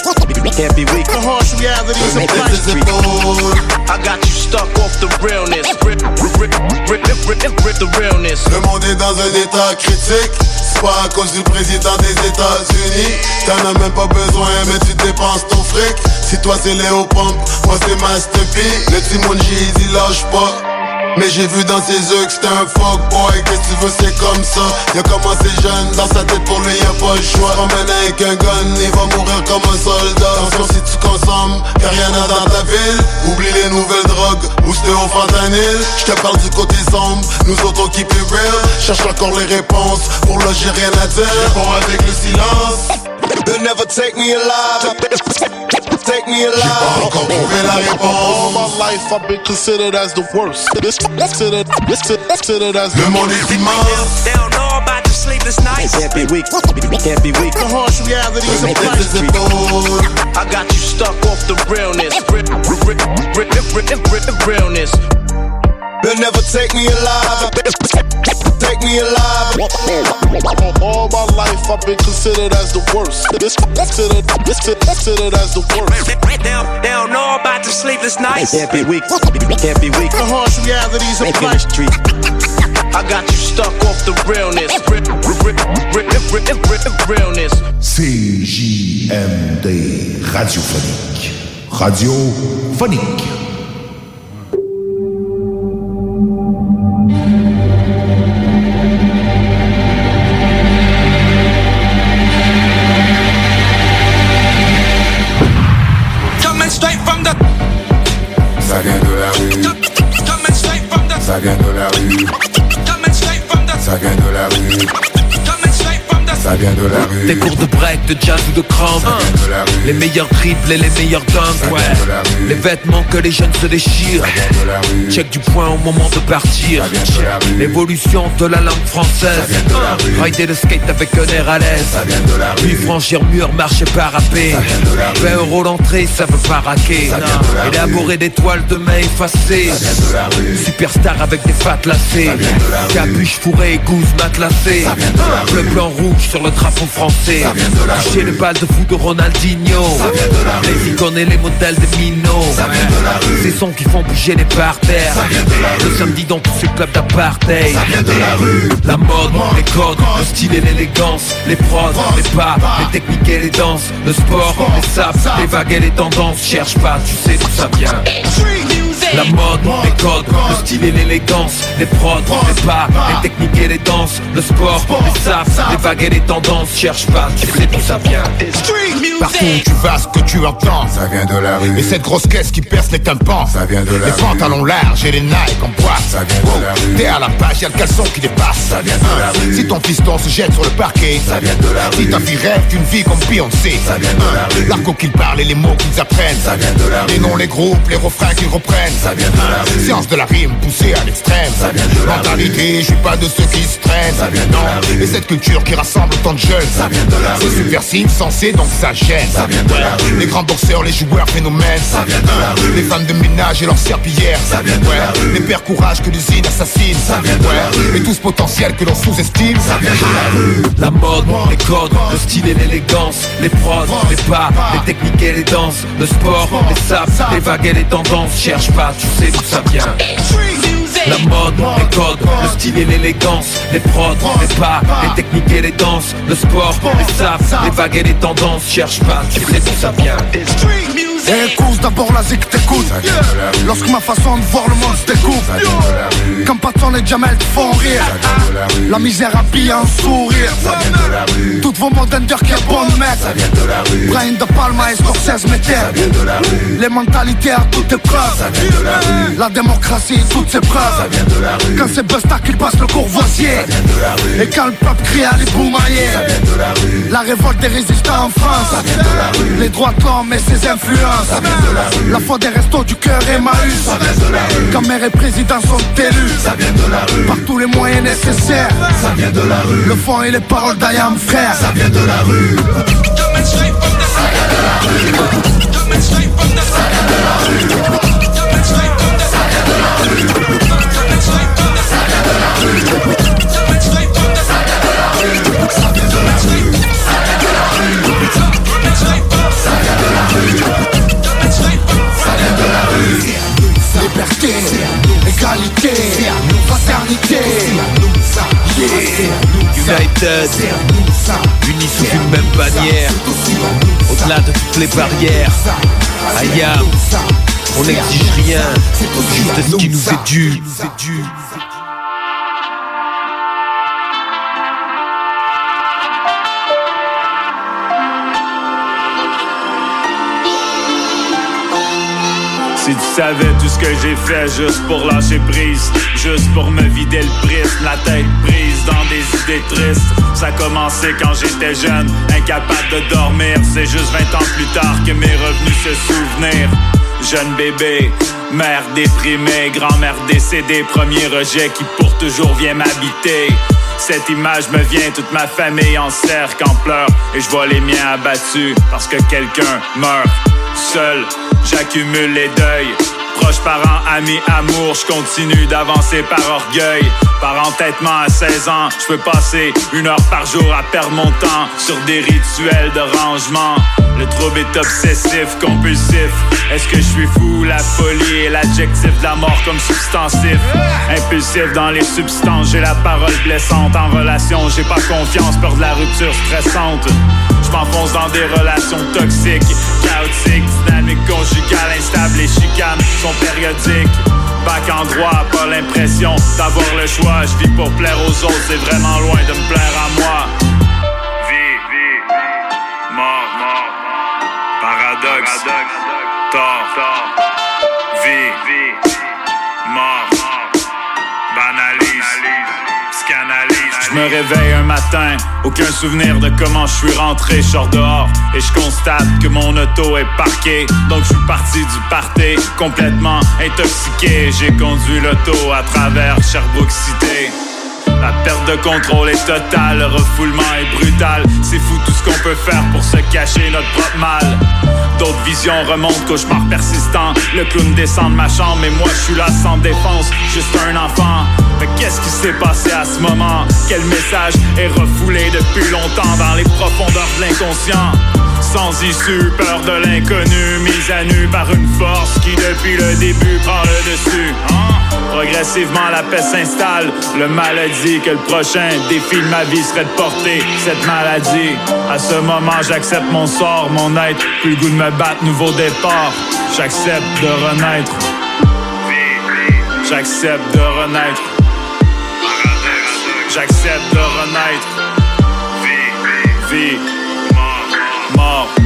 Can't be weak. The harsh realities of
Donne
life.
tête ses épaules
I got you stuck off the realness. Rip, rip, rip, rip, rip, rip, rip the realness.
Le monde est dans un état critique C'est pas à cause du président des États-Unis T'en as même pas besoin mais tu dépenses ton fric Si toi c'est Léo Pompe, moi c'est Master P Le Timon j'ai dit lâche pas mais j'ai vu dans ses yeux que c'était un fuck boy Qu'est-ce que tu veux c'est comme ça. Il a commencé jeune, dans sa tête pour lui y a pas le choix. Emmène avec un gun, il va mourir comme un soldat. Attention si tu consommes, car rien n'a dans ta ville. Oublie les nouvelles drogues, ou c'était au fentanyl. Je te parle du côté sombre, nous autres on keep it real. Cherche encore les réponses, pour là j'ai rien à dire. Réponds avec le silence
They'll never take me alive. Take me alive.
J'ai pas encore trouvé la
All
réponse
my life I've been considered as the worst. This considered, this considered as
Le monde
They don't know about the sleepless nights.
Can't be weak. Can't be weak. The harsh realities of
Donne tête
life.
I got you stuck off the realness. The realness.
They'll never take me alive. Take me alive. All my life I've been considered as the worst. This considered, this considered as the worst.
They don't, they don't know about the sleepless nights.
Can't be weak. Can't be weak. The harsh realities of life.
I got you stuck off the realness. Rip, rip, rip, rip, rip,
Ça vient de la rue
straight from the.
Ça vient de la rue Ça vient de la rue.
Des cours de break, de jazz ou de cramp. Les meilleurs triples et les meilleurs dunks, ouais. Les vêtements que les jeunes se déchirent. Check du point au moment de partir. L'évolution de la langue française. Rider le skate avec un air à l'aise. Puis franchir mur, marcher parapé. 20 euros l'entrée, ça veut pas raquer. Élaborer des toiles de main effacées. Superstar avec des fat lacées. Capuche fourrée gousse matelassée. Le blanc rouge sur le drapeau français. Toucher le bal de fou de Ronaldinho. Les icônes et les modèles de Mino. Ces sons qui font bouger les parterres. Le samedi dans tous ces clubs d'apartheid. La mode, les codes, le style et l'élégance. Les prods, les pas, les techniques et les danses. Le sport, les saps, les vagues et les tendances. Cherche pas, tu sais d'où ça vient. La mode, les codes, le style et l'élégance Les prods, les pas, les techniques et les danses Le sport, les saps, les vagues et les tendances. Cherche pas, tu sais d'où ça vient.
Partout où tu vas, ce que tu entends,
ça vient de la rue.
Et cette grosse caisse qui perce les tympans,
ça vient de la
Les pantalons larges et les Nike en poids,
Ça vient de la rue.
T'es à la page, y'a le caleçon qui dépasse.
Ça vient de la rue.
Si ton fiston se jette sur le parquet,
Ça vient de la
Si
rue.
ta fille rêve d'une vie comme Beyoncé,
Ça vient de la rue.
L'argot qu'ils parlent et les mots qu'ils apprennent,
Ça vient de la
Les
rue.
noms, les groupes, les refrains qu'ils reprennent,
Ça vient de la rue.
Séance de la rime poussée à l'extrême.
Ça vient de la
Mentalité, je suis pas de ceux qui se traînent.
Ça vient de
non.
la rue.
Et cette culture qui rassemble tant de jeunes,
Ça vient de la
c'est subversif, sensé, donc ça gêne.
Ça vient de la rue.
Les grands boxeurs, les joueurs phénomènes.
Ça vient de la rue.
Les fans de ménage et leurs serpillères.
Ça vient de la rue.
Les pères courage que l'usine assassine.
Ça vient de la rue.
Et tout ce potentiel que l'on sous-estime.
Ça vient de la rue.
La mode, les codes, le style et l'élégance Les prods, les pas, les techniques et les danses Le sport, les saps, les vagues et les tendances Cherche pas, tu sais d'où ça vient. La mode, les codes, le style et l'élégance Les prods, les pas, les techniques et les danses Le sport, les saps, les vagues et les tendances. Cherche pas, tu sais d'où ça vient
Écoute d'abord la zik t'écoute. Lorsque ma façon de voir le monde se découpe. Comme Patson et Jamel te font rire. La misère habille un sourire. Toutes vos modes under qui bon mettre Brian de Palma et Scorsese m'éterre Les mentalités à toute épreuve La démocratie toutes ses preuves. Quand c'est Busta qui passe le courvoisier Et quand le peuple crie à les La révolte des résistants en France. Les droits de l'homme et ses influences La foi des restos du cœur Emmaüs Quand maire et président sont élus. Par tous les moyens nécessaires. Le fond et les paroles d'Ayam frère. Ça vient de la rue. Liberté,
Unis sous une même bannière. Au-delà de toutes les barrières. Ayam, on n'exige rien. Juste ce qui nous est dû
Si tu savais tout ce que j'ai fait juste pour lâcher prise, juste pour me vider le prisme, la tête prise dans des idées tristes. Ça a commencé quand j'étais jeune, incapable de dormir. C'est juste 20 ans plus tard que mes revenus se souvenir. Jeune bébé, mère déprimée, grand-mère décédée, premier rejet qui pour toujours vient m'habiter. Cette image me vient, toute ma famille en cercle, en pleurs, et je vois les miens abattus parce que quelqu'un meurt. Seul, j'accumule les deuils. Proches parents, amis, amour, je continue d'avancer par orgueil. Par entêtement à 16 ans, je peux passer une heure par jour à perdre mon temps sur des rituels de rangement. Le trouble est obsessif, compulsif. Est-ce que je suis fou? La folie est l'adjectif de la mort comme substantif. Impulsif dans les substances, j'ai la parole blessante. En relation, j'ai pas confiance, peur de la rupture stressante. Je m'enfonce dans des relations toxiques, chaotiques, dynamiques conjugales instables. Les chicanes sont périodiques. Bac en droit, pas l'impression d'avoir le choix. Je vis pour plaire aux autres, c'est vraiment loin de me plaire à moi. Tort, vie, mort, banalise, psychanalyse. Je me réveille un matin, aucun souvenir de comment je suis rentré, je dehors et je constate que mon auto est parqué. Donc je suis parti du party, complètement intoxiqué. J'ai conduit l'auto à travers Sherbrooke Cité. La perte de contrôle est totale, le refoulement est brutal. C'est fou tout ce qu'on peut faire pour se cacher notre propre mal. D'autres visions remontent, cauchemar persistant. Le clown descend de ma chambre, mais moi je suis là sans défense, juste un enfant. Mais qu'est-ce qui s'est passé à ce moment? Quel message est refoulé depuis longtemps dans les profondeurs de l'inconscient? Sans issue, peur de l'inconnu, mise à nu par une force qui depuis le début prend le dessus. Hein? Progressivement la paix s'installe, le mal a dit que le prochain défi de ma vie serait de porter cette maladie. À ce moment j'accepte mon sort, mon être, plus le goût de me battre, nouveau départ. J'accepte de renaître. J'accepte de renaître. J'accepte de renaître. Vie.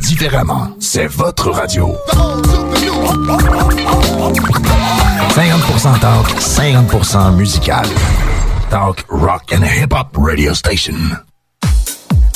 Différemment. C'est votre radio. 50% talk, 50% musical. Talk, rock and hip-hop radio station.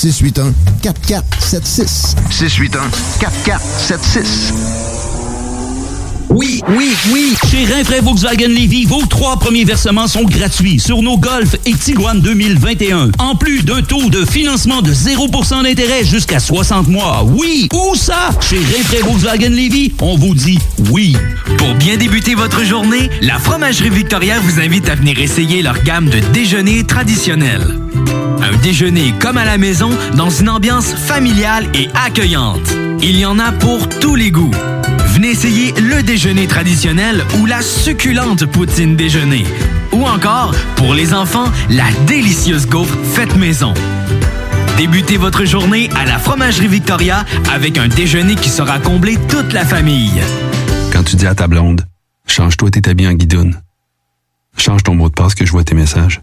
Québec. 681-4476. 681-4476.
Oui, oui, oui. Chez Rinfraie Volkswagen Levy, vos trois premiers versements sont gratuits sur nos Golf et Tiguan 2021. En plus d'un taux de financement de 0% d'intérêt jusqu'à 60 mois. Oui, où ça? Chez Rinfraie Volkswagen Levy, on vous dit oui.
Pour bien débuter votre journée, la Fromagerie Victoria vous invite à venir essayer leur gamme de déjeuners traditionnels. Un déjeuner comme à la maison dans une ambiance familiale et accueillante. Il y en a pour tous les goûts. Venez essayer le déjeuner traditionnel ou la succulente poutine déjeuner. Ou encore, pour les enfants, la délicieuse gaufre faite maison. Débutez votre journée à la Fromagerie Victoria avec un déjeuner qui sera comblé toute la famille.
Quand tu dis à ta blonde, change-toi tes habits en guidoune. Change ton mot de passe que je vois tes messages.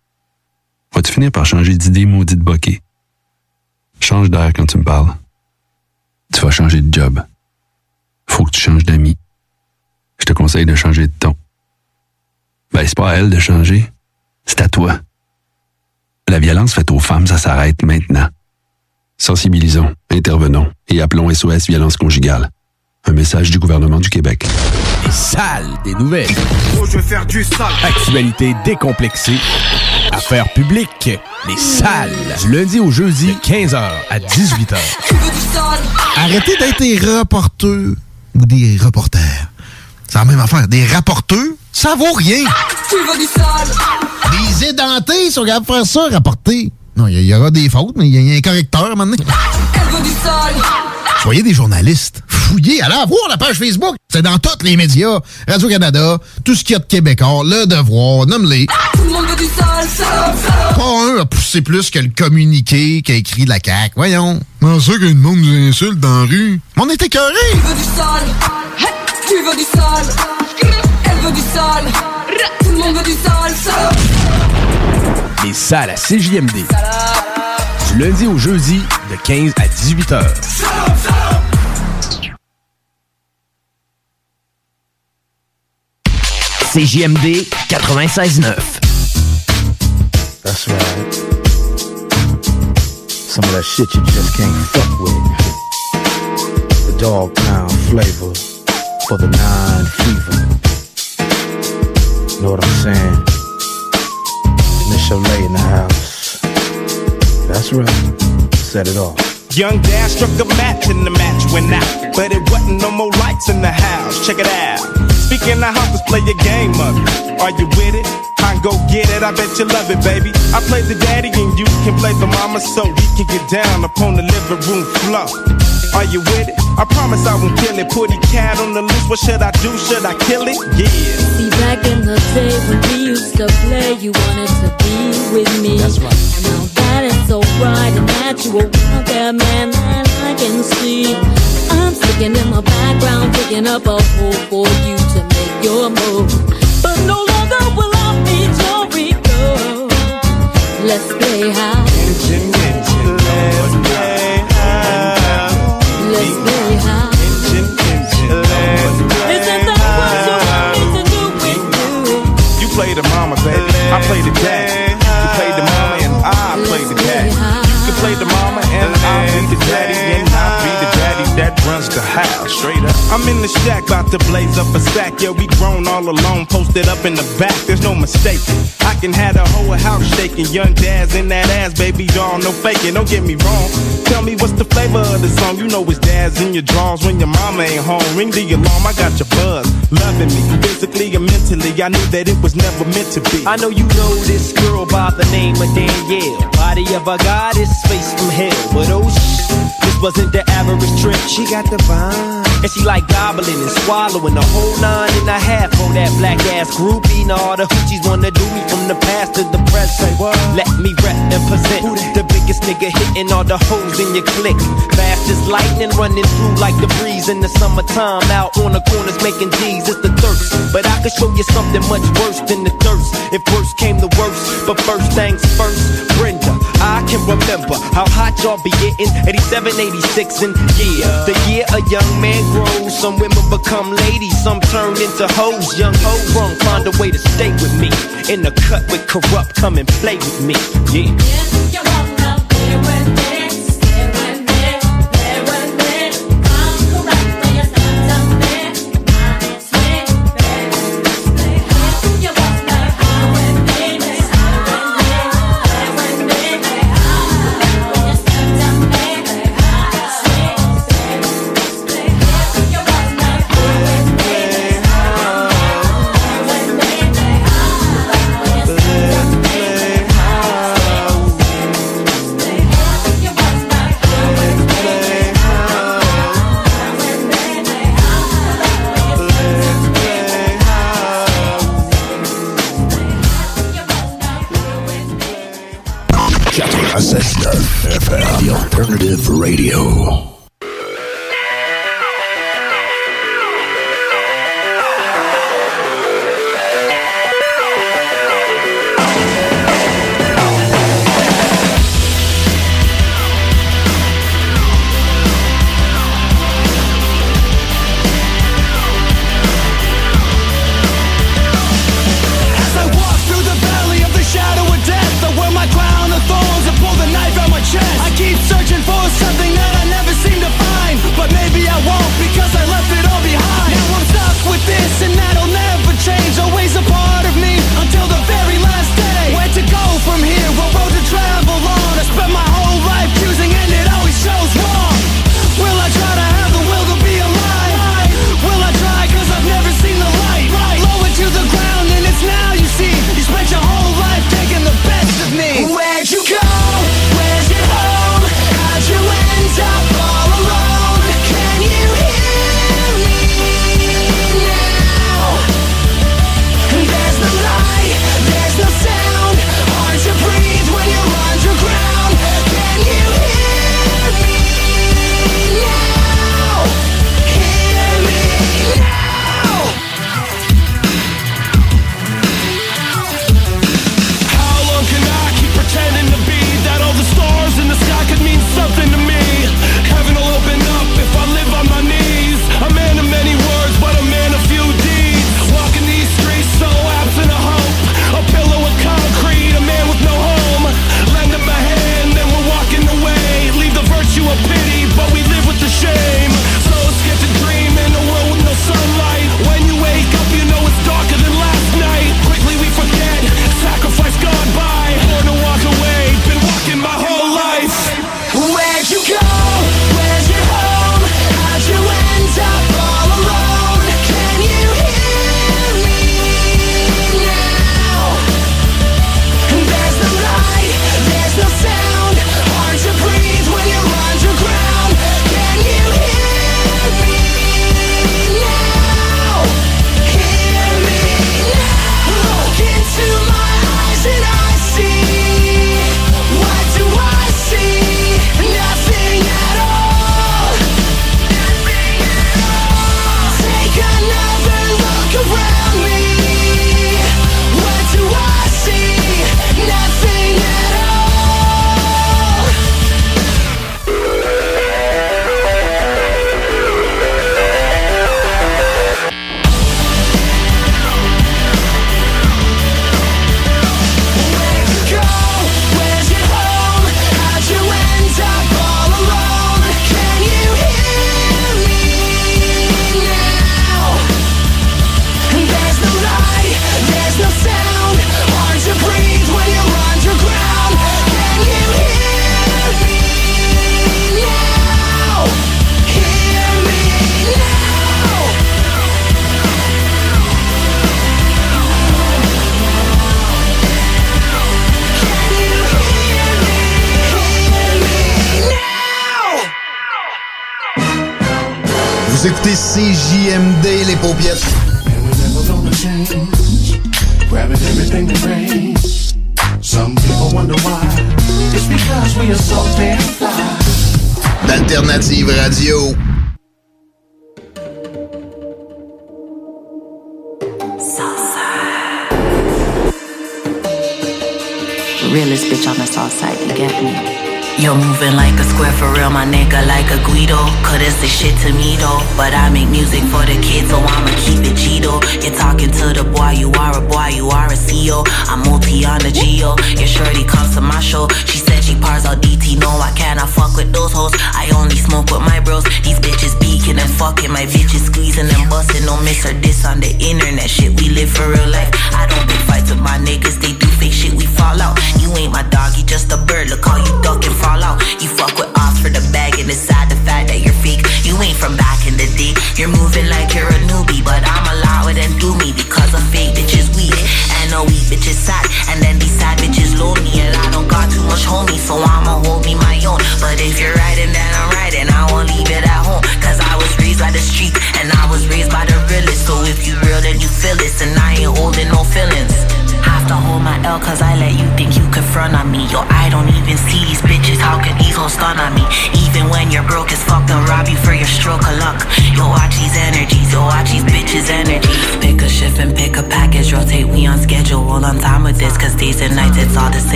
Vas-tu finir par changer d'idée maudite bokeh? Change d'air quand tu me parles. Tu vas changer de job. Faut que tu changes d'amis. Je te conseille de changer de ton. Ben, c'est pas à elle de changer. C'est à toi. La violence faite aux femmes, ça s'arrête maintenant. Sensibilisons, intervenons et appelons SOS Violence Conjugale. Un message du gouvernement du Québec.
Salles des nouvelles.
Oh, je vais faire du sale.
Actualité décomplexée. Affaires publiques. Les salles. Du lundi au jeudi, 15h à 18h.
Arrêtez d'être des reporters ou des reporters. C'est la même affaire. Des rapporteurs, ça vaut rien. Des édentés sont capables de faire ça, rapporter. Non, il y, y aura des fautes, mais il y, a un correcteur maintenant.
Elle veut du sale?
Soyez des journalistes. Fouillez, allez voir la page Facebook. C'est dans tous les médias. Radio-Canada, tout ce qu'il y a de québécois, Le Devoir, nomme-les.
Tout le monde veut du sale, sale, sale.
Pas un a poussé plus que le communiqué qu'a écrit de la CAQ. Voyons. Comment ça que le monde nous insulte dans la rue? On est écœurés.
Tu veux du? Hey, Tu veux du sale? Elle veut du sale? Tout le monde veut du sale, sale.
Les salles à CJMD. Du lundi au jeudi, de 15 à 18h.
CJMD 96.9.
That's right. Some of that shit you just can't fuck with. The dog pound flavor for the nine fever. Know what I'm saying? Miss Lay in the house. That's right. Set it off.
Young Dad struck a match and the match went out. But it wasn't no more lights in the house. Check it out. Speaking of house, let's play a game of it. Are you with it? I go get it, I bet you love it, baby. I play the daddy and you can play the mama so we can get down upon the living room floor. Are you with it? I promise I won't kill it. Put a cat on the loose. What should I do? Should I kill it? Yeah.
See, back in the day when we used to play, you wanted to be with me.
That's right.
Now that is so bright and natural out there, man, that I can see. I'm sticking in the background, picking up a hole for you to make your move. But no longer will I be your Rico. Let's play high.
Let's play high.
To do?
You the. I play the daddy. Play the daddy. You can play the mama and I'll be the daddy and I'll be the daddy that runs the house. Straight up. I'm in the shack, about to blaze up a stack. Yeah, we grown all alone, posted up in the back. There's no mistake. I can have the whole house shaking. Young dads in that ass, baby Y'all no faking. Don't get me wrong. Tell me what's the flavor of the song? You know it's dads in your drawers when your mama ain't home. Ring the alarm, I got your buzz. Loving me, physically and mentally. I knew that it was never meant to be.
I know you know this girl by the name of Danielle. Body of a goddess, face from hell. But oh, sh- this wasn't the average trick. She got the vibe. And she like gobbling and swallowing the whole nine and a half for that black ass groupie. Now all the hoochies wanna do me from the past to the present. Let me rep and present the biggest nigga hitting all the hoes in your clique. Fast as lightning running through like the breeze in the summertime. Out on the corners making G's. It's the thirst. But I could show you something much worse than the thirst. If worst came to worst. But first things first, Brenda. I can remember how hot y'all be getting 87, 86, and yeah, the year a young man Some women become ladies, some turn into hoes. Young hoes wrong, find a way to stay with me. In the cut with corrupt, come and play with me. Yeah.
FM, radio.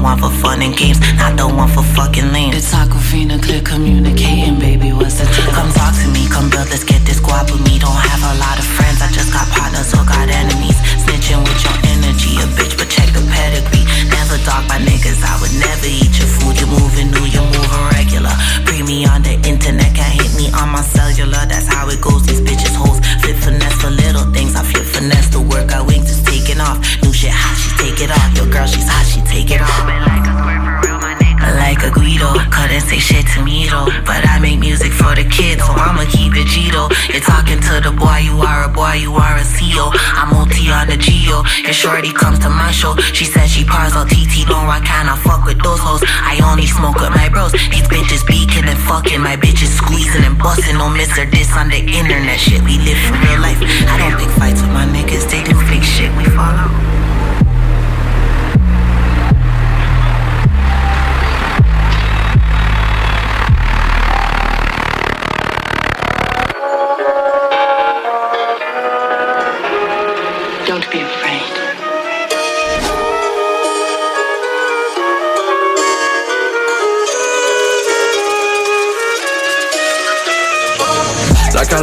One for fun and games, not the one for fucking lame. It's Aquafina, clear communicating, baby. What's the deal? Come talk to me, come build, let's get this squad with me. Don't have a lot of friends, I just got partners, so got a you are a CEO. I'm multi on the Geo. Your shorty comes to my show. She says she pars all TT, no, I cannot fuck with those hoes. I only smoke with my bros. These bitches beaking and fucking, my bitches squeezing and busting. No miss or on the internet shit. We live for real life. I don't pick fights with my niggas, they do fake shit, we fall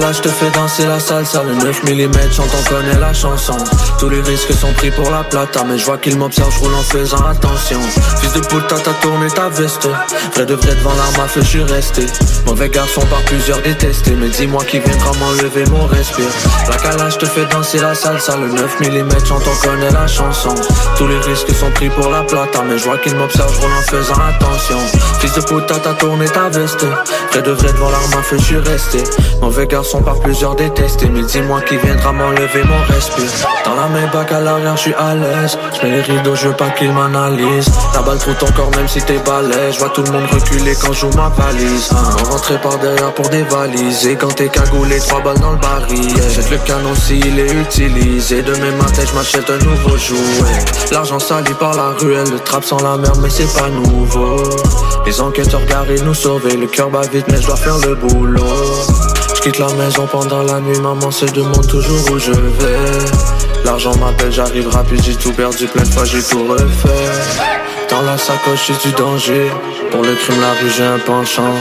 La calage te fait danser la salsa, le 9 mm, j'entends connaît la chanson. Tous les risques sont pris pour la plata, mais je vois qu'il m'observe, je roule en faisant attention. Fils de puta, t'as tourné ta veste. Vrai de vrai devant l'arme feu, je suis resté. Mauvais garçon par plusieurs détestés, mais dis-moi qui viendra m'enlever mon respire. La calage te fait danser la salsa, le 9 mm, j'entends connaît la chanson. Tous les risques sont pris pour la plata, mais je vois qu'il m'observe, je roule en faisant attention. Fils de puta, t'as tourné ta veste. Vrai de vrai devant l'arme feu, je suis resté. Mauvais garçon par plusieurs détestés, mais dis-moi qui viendra m'enlever mon respire. Dans la Maybach à l'arrière, je suis à l'aise. Je mets les rideaux, je veux pas qu'ils m'analysent. La balle trouve ton corps, même si t'es balèze. Je vois tout le monde reculer quand je joue ma valise. On rentrer par derrière pour dévaliser. Quand t'es cagoulé, trois balles dans le baril. Jette le canon s'il est utilisé. Demain matin, je m'achète un nouveau jouet. L'argent sali par la ruelle, le trap sans la merde, mais c'est pas nouveau. Les enquêteurs garés nous sauver. Le cœur bat vite, mais je dois faire le boulot. Je quitte la maison pendant la nuit, maman se demande toujours où je vais. L'argent m'appelle, j'arrive rapide, j'ai tout perdu plein de fois, j'ai tout refait. Dans la sacoche, du danger. Pour le crime, la rue, j'ai un penchant.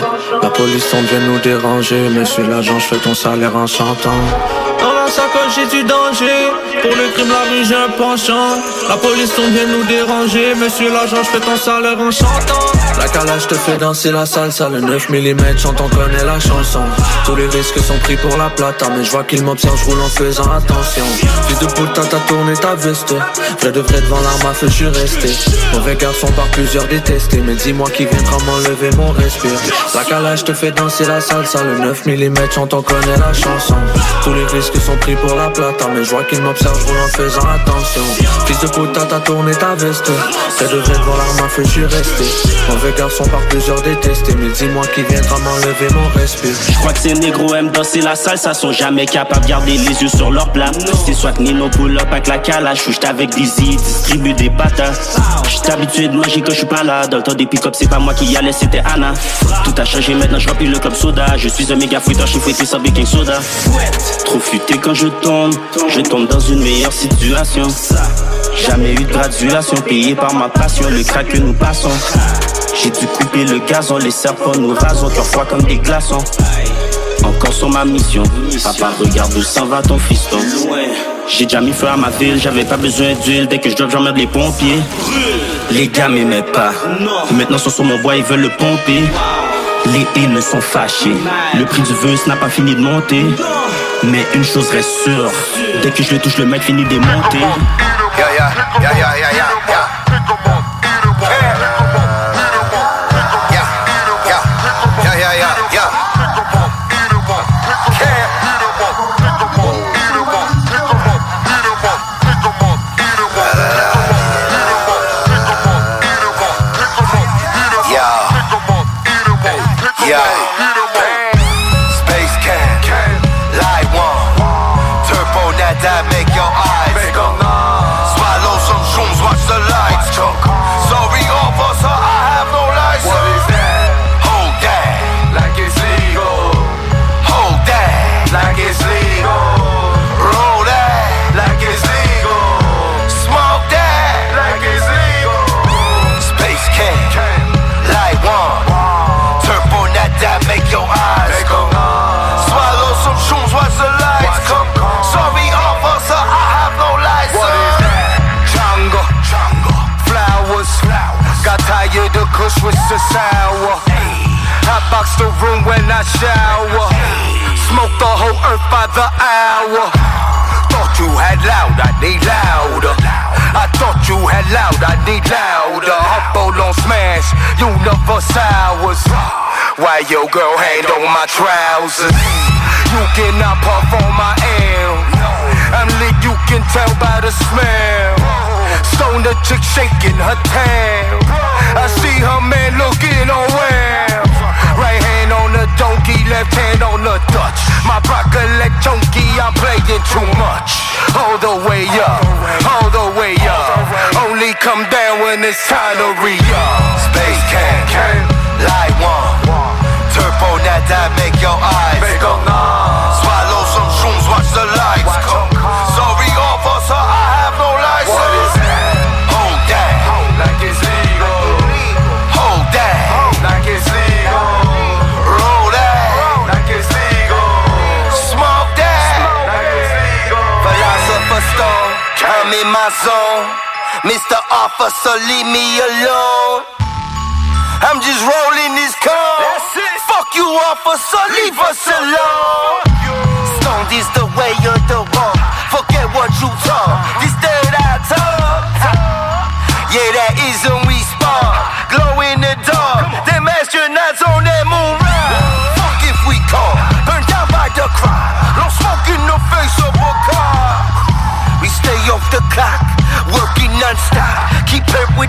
La police tombe, vient nous déranger. Monsieur l'agent, je fais ton salaire en chantant. La sacoche, j'ai du danger. Pour le crime, la rue, j'ai un penchant. La police tombe, vient nous déranger. Monsieur l'agent, je fais ton salaire en chantant. La calage te fait danser la salsa, le 9 mm, j'entends connaît la chanson. Tous les risques sont pris pour la plata, mais je vois qu'il m'observe, je roule en faisant attention. Fils de putain, t'as tourné ta veste. Vrai de vrai devant l'arme à feu, je suis resté. Mauvais garçon par plusieurs détestés, mais dis-moi qui viendra m'enlever mon respire. La calage te fait danser la salsa, le 9 mm, j'entends connaît la chanson. Tous les risques sont sont pris pour la plata Mais je vois qu'ils m'observent, je roule en faisant attention. Fils de putain, t'as tourné ta veste. Ça devrait voir l'arme à feu, je suis resté. Mauvais garçon par plusieurs détestés. Mais dis-moi qui viendra m'enlever mon respire
Je crois que ces négros aiment danser la salsa Sont jamais capables de garder les yeux sur leur plat. C'est soit Nino pull up avec la calage J'suis avec Dizzy, distribue des patates. J'suis habitué de manger quand j'suis pas là. Dans le temps des pick-up c'est pas moi qui y allais c'était Anna. Tout a changé maintenant je remplis le club soda. Je suis un méga fouetteur, j'suis fouetté sans baking soda. Trop futé quand je tombe Je tombe dans une meilleure situation Jamais eu de graduation payée par ma passion Le crack que nous passons J'ai dû couper le gazon Les serpents nous rasons Cœur froid comme des glaçons encore sur ma mission. Papa, regarde où s'en va ton fiston. J'ai déjà mis feu à ma ville, j'avais pas besoin d'huile. Dès que je drop, j'emmerde les pompiers. Les gars m'aimaient pas. Maintenant, sont sur mon bois, ils veulent le pomper. Les haines sont fâchés. Le prix du vœu n'a pas fini de monter. Mais une chose reste sûre. Dès que je le touche, le mec finit
yeah, yeah. When I shower. Smoke the whole earth by the hour. Thought you had loud, I need louder. I thought you had loud, I need louder. Humble on smash, universe hours. Why your girl hand on my trousers? You cannot puff on my air. I'm lit, you can tell by the smell. Stone the chick shaking her tail. I see her man looking on well. Hand on the donkey, left hand on the Dutch. My broccoli chunky, I'm playing too much. All the way up, all the way up. Only come down when it's time to re up. Space can, light one. Turbo that that make your eyes go. Swallow some shrooms, watch the lights come. My zone. Mr. Officer, leave me alone. I'm just rolling this cone. Fuck you, officer, leave us alone. Stoned is the way you're the wrong. Forget what you talk.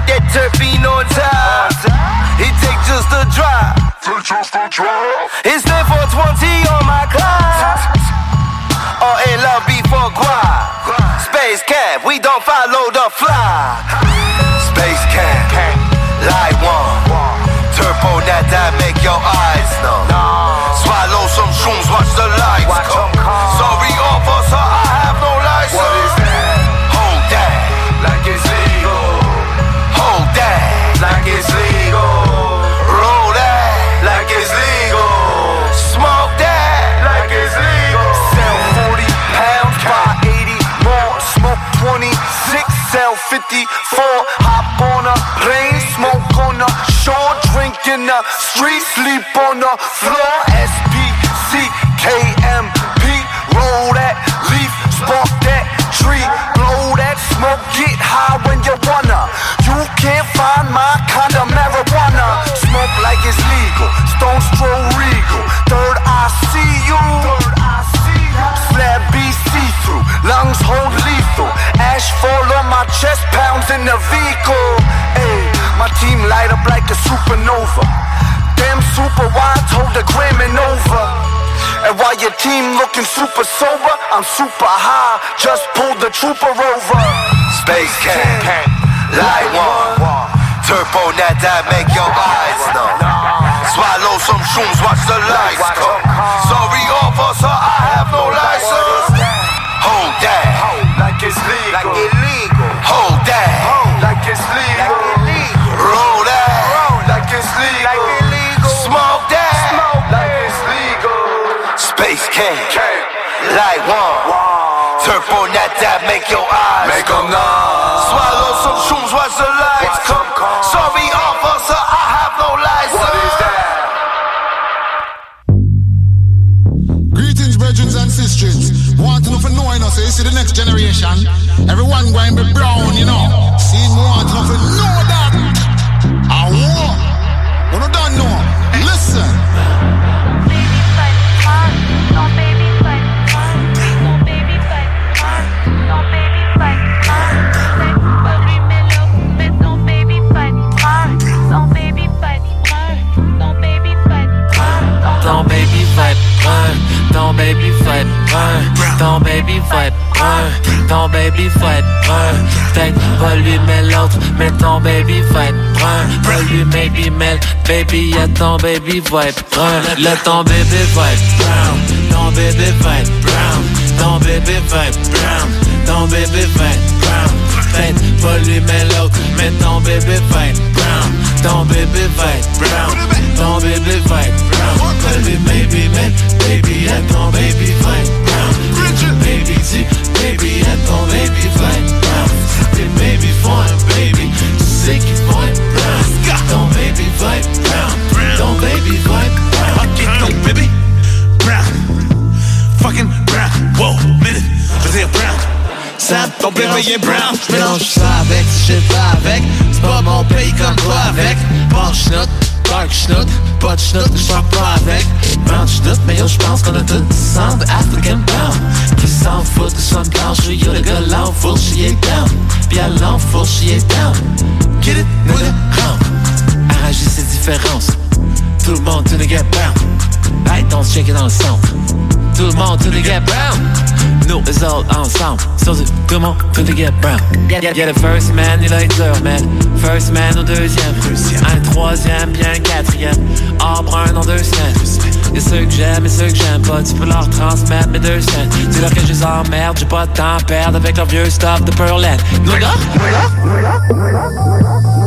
That terpene on top. It takes just a drop. It's there for 20 on my clock. Or in love before guap. Space camp, we don't follow the fly. Space camp, 54. Hop on a plane, smoke on a shore, drink in the street, sleep on the floor. SPC. Why your team looking super sober? I'm super high, just pulled the trooper over. Space Camp, Light One, Turbo net that make your eyes numb. Swallow some shrooms, watch the lights come. Sorry, officer, I have no license. Space Camp, Light One, Turbo net that make your eyes make them numb. Swallow some shrooms, watch the lights come. Sorry, officer, I have no license. What is that?
Greetings, brethren and sisters. Want to know for knowing us, so you see the next generation. Everyone going to be brown, you know. See, me want to know for know
ton baby va être brun, ton baby va être brun, ton baby va être brun. Peut-être lui mais l'autre, mais ton baby va être brun. Pas lui maybe mais baby y'a ton baby va être brun. Là ton va être brown, ton va être brown, ton va être brown, ton va être brown. Peut-être pas lui mais l'autre, mais ton bébé va être brown, ton bébé va être brown, ton bébé va être brown. Baby, maybe, man, baby, y'a ton baby va être brown. Baby, tu, baby, y'a ton baby va être brown. Tes baby font un baby, tu sais qu'ils vont être brown. Ton baby va être brown, ton baby va être brown.
Ok, ton baby, brown. Fucking brown. Wow, Sam, ton bébé est brown.
J'mélange ça avec, shit pas avec. C'est pas mon pays comme toi avec. Bon schnout, dark schnout, pas de schnout, j'sors pas avec. Brown schnout, mais yo j'pense qu'on a tout du sang de African brown. Qui s'en fout de son blanche, yo le gars l'enfourche, j'y est down. À l'enfourche, j'y est down. Get it, nigga, hump. Arranger ses différences. Tout le monde, the get brown. Don't shake it dans le son. Tout le monde, the get brown. Nous, les autres, ensemble. So, tout le monde, to the get brown. Yeah, yeah, the first man, été dur, man. First man au deuxième. Un troisième, puis un quatrième. Or brun dans deux semaines. Y'a ceux que j'aime et ceux que j'aime pas. Tu peux leur transmettre mes deux cents. Dis-leur que je les emmerde, j'ai pas de temps à perdre avec leur vieux stuff de Pearl Land. Nous, là?
Ton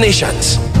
Nations.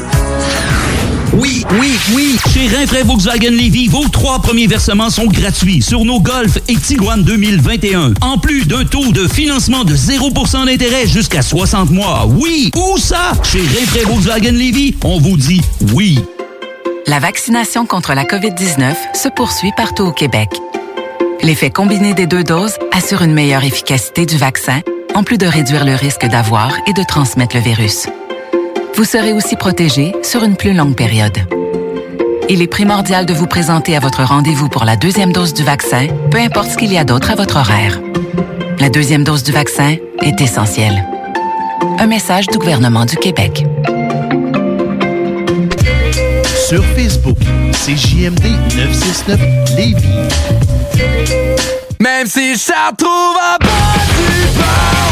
Oui, oui, oui. Chez Rinfraie Volkswagen Levy, vos trois premiers versements sont gratuits sur nos Golf et Tiguan 2021. En plus d'un taux de financement de 0% d'intérêt jusqu'à 60 mois. Oui, où ça? Chez Rinfraie Volkswagen Levy, on vous dit oui.
La vaccination contre la COVID-19 se poursuit partout au Québec. L'effet combiné des deux doses assure une meilleure efficacité du vaccin, en plus de réduire le risque d'avoir et de transmettre le virus. Vous serez aussi protégé sur une plus longue période. Il est primordial de vous présenter à votre rendez-vous pour la deuxième dose du vaccin, peu importe ce qu'il y a d'autre à votre horaire. La deuxième dose du vaccin est essentielle. Un message du gouvernement du Québec.
Sur Facebook, c'est JMD 969 Lévis.
Même si je retrouve à bas du pont,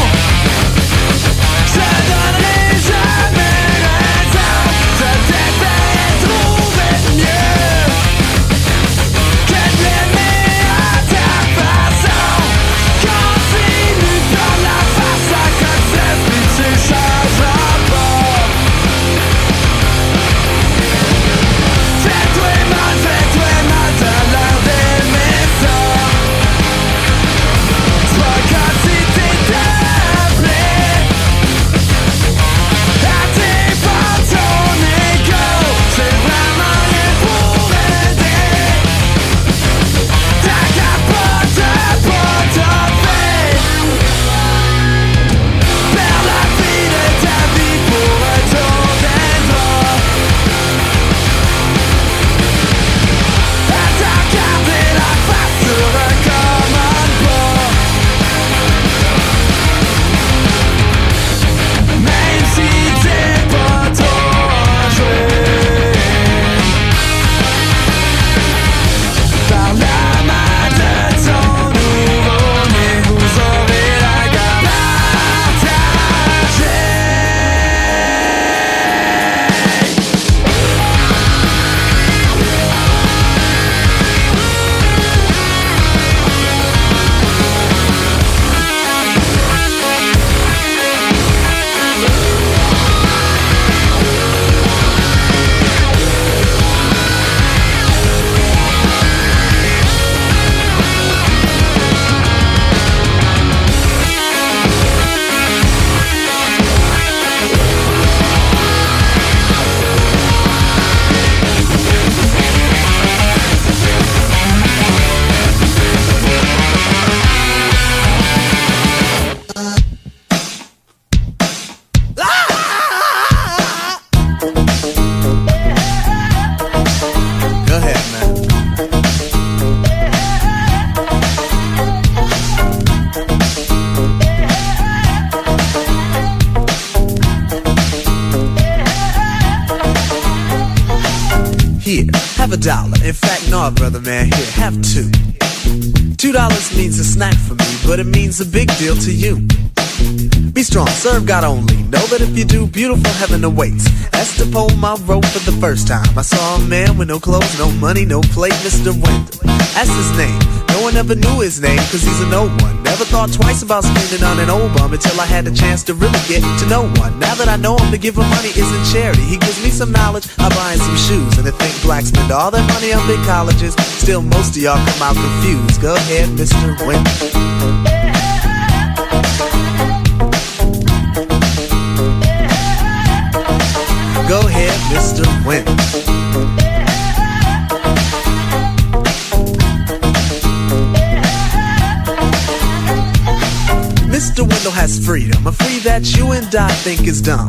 brother man, here, have two. Two dollars means a snack for me, but it means a big deal to you. Be strong, serve God only. Know that if you do, beautiful heaven awaits. That's the poem I wrote for the first time. I saw a man with no clothes, no money, no plate, Mr. Wendell. That's his name. No one ever knew his name, cause he's an old one. Never thought twice about spending on an old bum until I had the chance to really get to know one. Now that I know him, to give him money isn't charity. He gives me some knowledge, I buy him some shoes. And to think blacks spend all their money on big colleges, still most of y'all come out confused. Go ahead, Mr. Wendell. Mr. Wendell has freedom, a free that you and I think is dumb.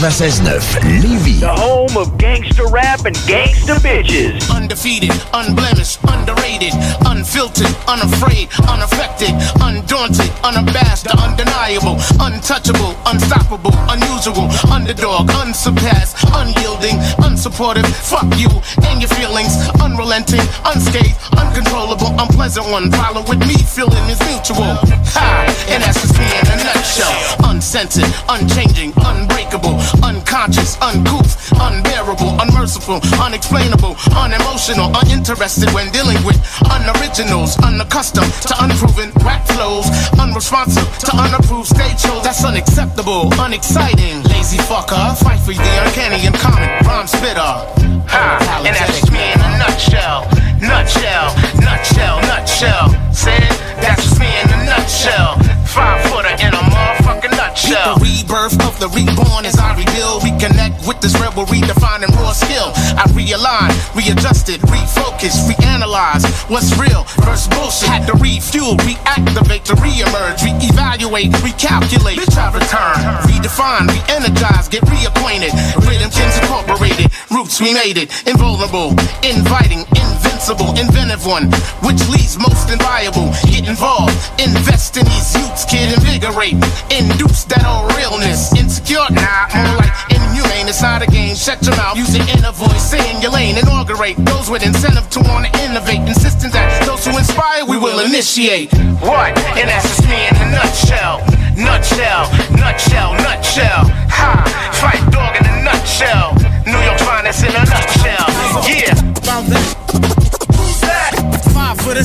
96.9 Lévis.
The home of gangster rap and gangster bitches.
Undefeated, unblemished, underrated, unfiltered, unafraid, unaffected, undaunted, unabashed, undeniable, untouchable, unstoppable, unusual, underdog, unsurpassed, unyielding, unsupportive. Fuck you and your feelings, unrelenting, unscathed, uncontrollable, unpleasant one. Follow with me, feeling is mutual. Ha! And that's just me in a nutshell. Uncensored, unchanging, unbreakable, unconscious, uncouth, unbearable, unmerciful, unexplainable, unemotional, uninterested when dealing with unoriginals, unaccustomed to unproven rap flows, unresponsive to unapproved stage shows. That's unacceptable, unexciting. Lazy fucker, fight for the uncanny and common rhyme spitter. Ha! And that's just me in a nutshell. Nutshell, nutshell, nutshell. Said that's just me in a nutshell. Five footer in a nutshell. The rebirth of the reborn as I rebuild, reconnect
with this rebel, redefining raw skill. I realign, readjusted, refocus, reanalyze what's real versus bullshit. Had to refuel, reactivate to reemerge, reevaluate, recalculate. Bitch, I return, redefine, re-energize, get reacquainted. Rhythm Kings Incorporated, roots we made it. Invulnerable, inviting, invincible, inventive one, which leads most inviolable. Get involved, invest in these youths, kid, invigorate, induce that all realness. Insecure, nah, more like inhumane. It's not a game. Shut your mouth, use your inner voice, stay in your lane, inaugurate. Those with incentive to want to innovate, insisting that those who inspire, we will initiate. What? And that's just me in a nutshell. Nutshell, nutshell, nutshell. Ha! Fight dog in a nutshell. New York finest in a nutshell. Yeah. That. Five for the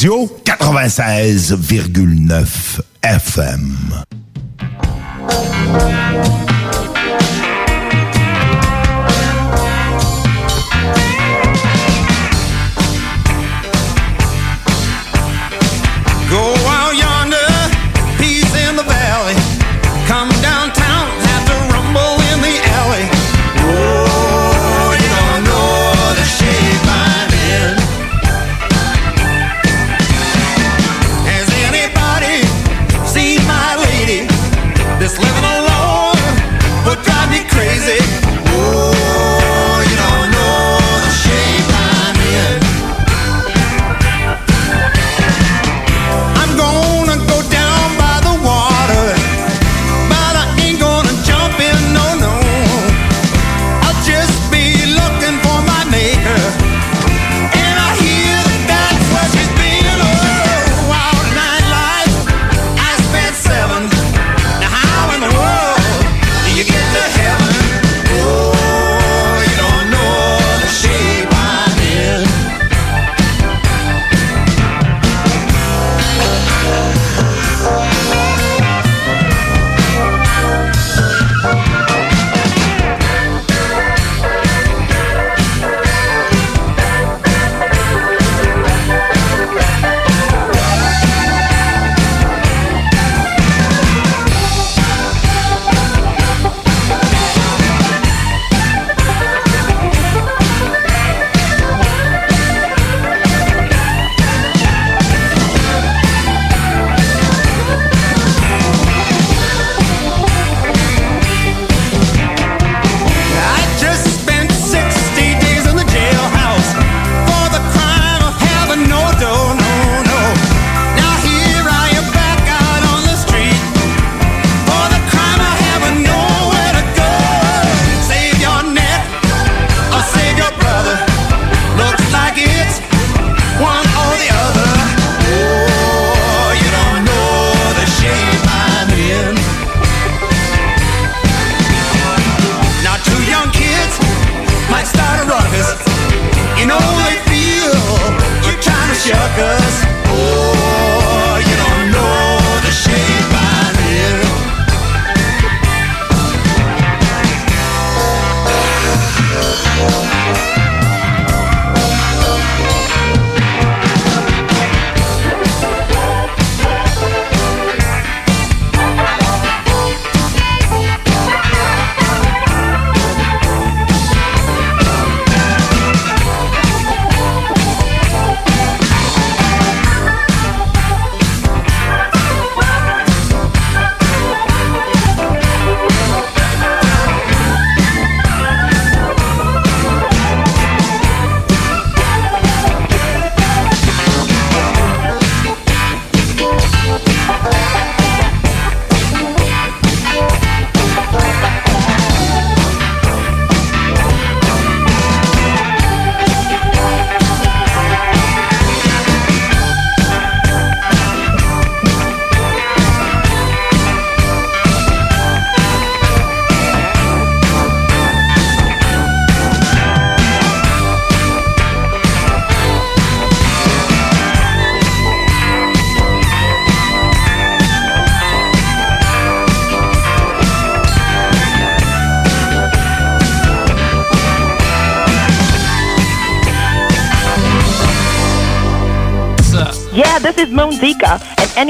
radio 96,9 FM.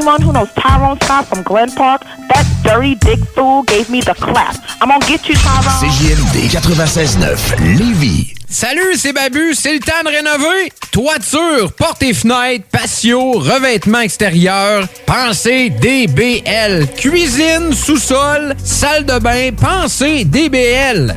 Anyone who knows Tyrone Scott from Glen Park, that dirty dick fool gave me the clap. I'm gonna get you, Tyrone.
CJMD 96.9 Lévis.
Salut, c'est Babu, c'est le temps de rénover. Toiture, portes et fenêtres, patio, revêtement extérieur, pensez DBL. Cuisine, sous-sol, salle de bain, pensez DBL.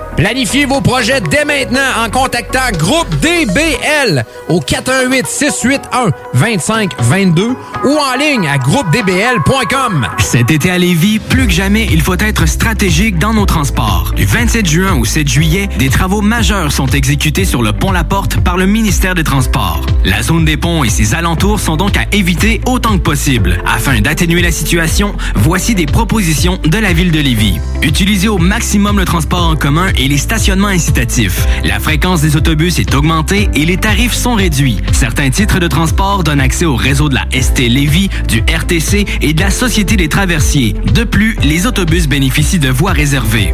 Planifiez vos projets dès maintenant en contactant Groupe DBL au 418 681 2522 ou en ligne à groupedbl.com.
Cet été à Lévis, plus que jamais, il faut être stratégique dans nos transports. Du 27 juin au 7 juillet, des travaux majeurs sont exécutés sur le pont La Porte par le ministère des Transports. La zone des ponts et ses alentours sont donc à éviter autant que possible. Afin d'atténuer la situation, voici des propositions de la ville de Lévis. Utilisez au maximum le transport en commun les stationnements incitatifs. La fréquence des autobus est augmentée et les tarifs sont réduits. Certains titres de transport donnent accès au réseau de la ST Lévis, du RTC et de la Société des traversiers. De plus, les autobus bénéficient de voies réservées.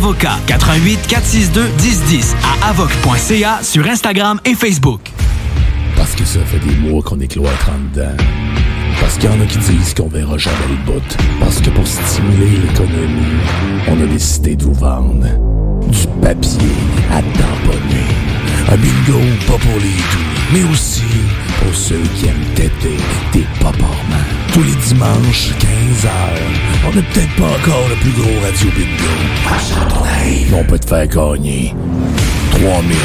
88 462 1010 à avoc.ca sur Instagram et Facebook.
Parce que ça fait des mois qu'on est cloître en dedans. Parce qu'il y en a qui disent qu'on verra jamais le bout. Parce que pour stimuler l'économie, on a décidé de vous vendre du papier à tamponner. Un bingo pas pour les doux, mais aussi pour ceux qui aiment têter des paparmans. Tous les dimanches, 15h, on n'est peut-être pas encore le plus gros radio bingo. Mais on peut te faire gagner 3000,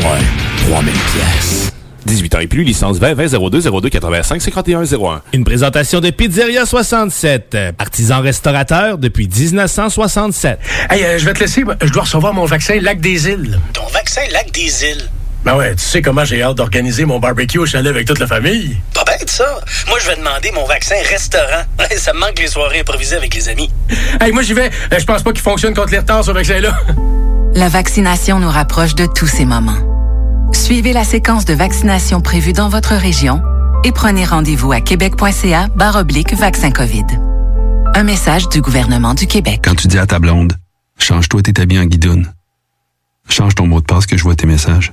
ouais, 3000 pièces.
18 ans et plus, licence 20 20 02 02 85 51 01.
Une présentation de Pizzeria 67, artisan restaurateur depuis 1967.
Hey, euh, je vais te laisser. Je dois recevoir mon vaccin Lac des Îles.
Ton vaccin Lac des Îles.
Ben ouais, tu sais comment j'ai hâte d'organiser mon barbecue au chalet avec toute la famille.
Pas bête, ça. Moi, je vais demander mon vaccin restaurant. ça me manque les soirées improvisées avec les amis.
Hey, moi, j'y vais. Euh, Je pense pas qu'il fonctionne contre les retards, ce vaccin-là.
La vaccination nous rapproche de tous ces moments. Suivez la séquence de vaccination prévue dans votre région et prenez rendez-vous à québec.ca oblique vaccin COVID. Un message du gouvernement du Québec.
Quand tu dis à ta blonde, change-toi tes habits en guidoune. Change ton mot de passe que je vois tes messages.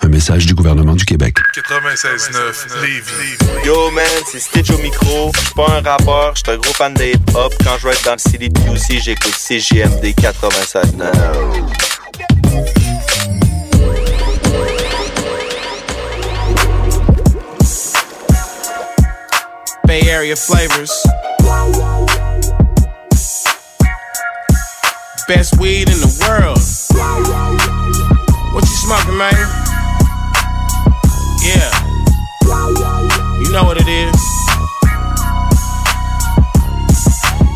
Un message du gouvernement du Québec.
96.9 Lévis.
Yo man, c'est Stitch au micro. Je suis pas un rappeur, je suis un gros fan de hip-hop. Quand je vais être dans le city de QC, j'écoute CGMD 96.9.
Bay Area flavors. Best weed in the world. What you smoking, man? Yeah. You know what it is.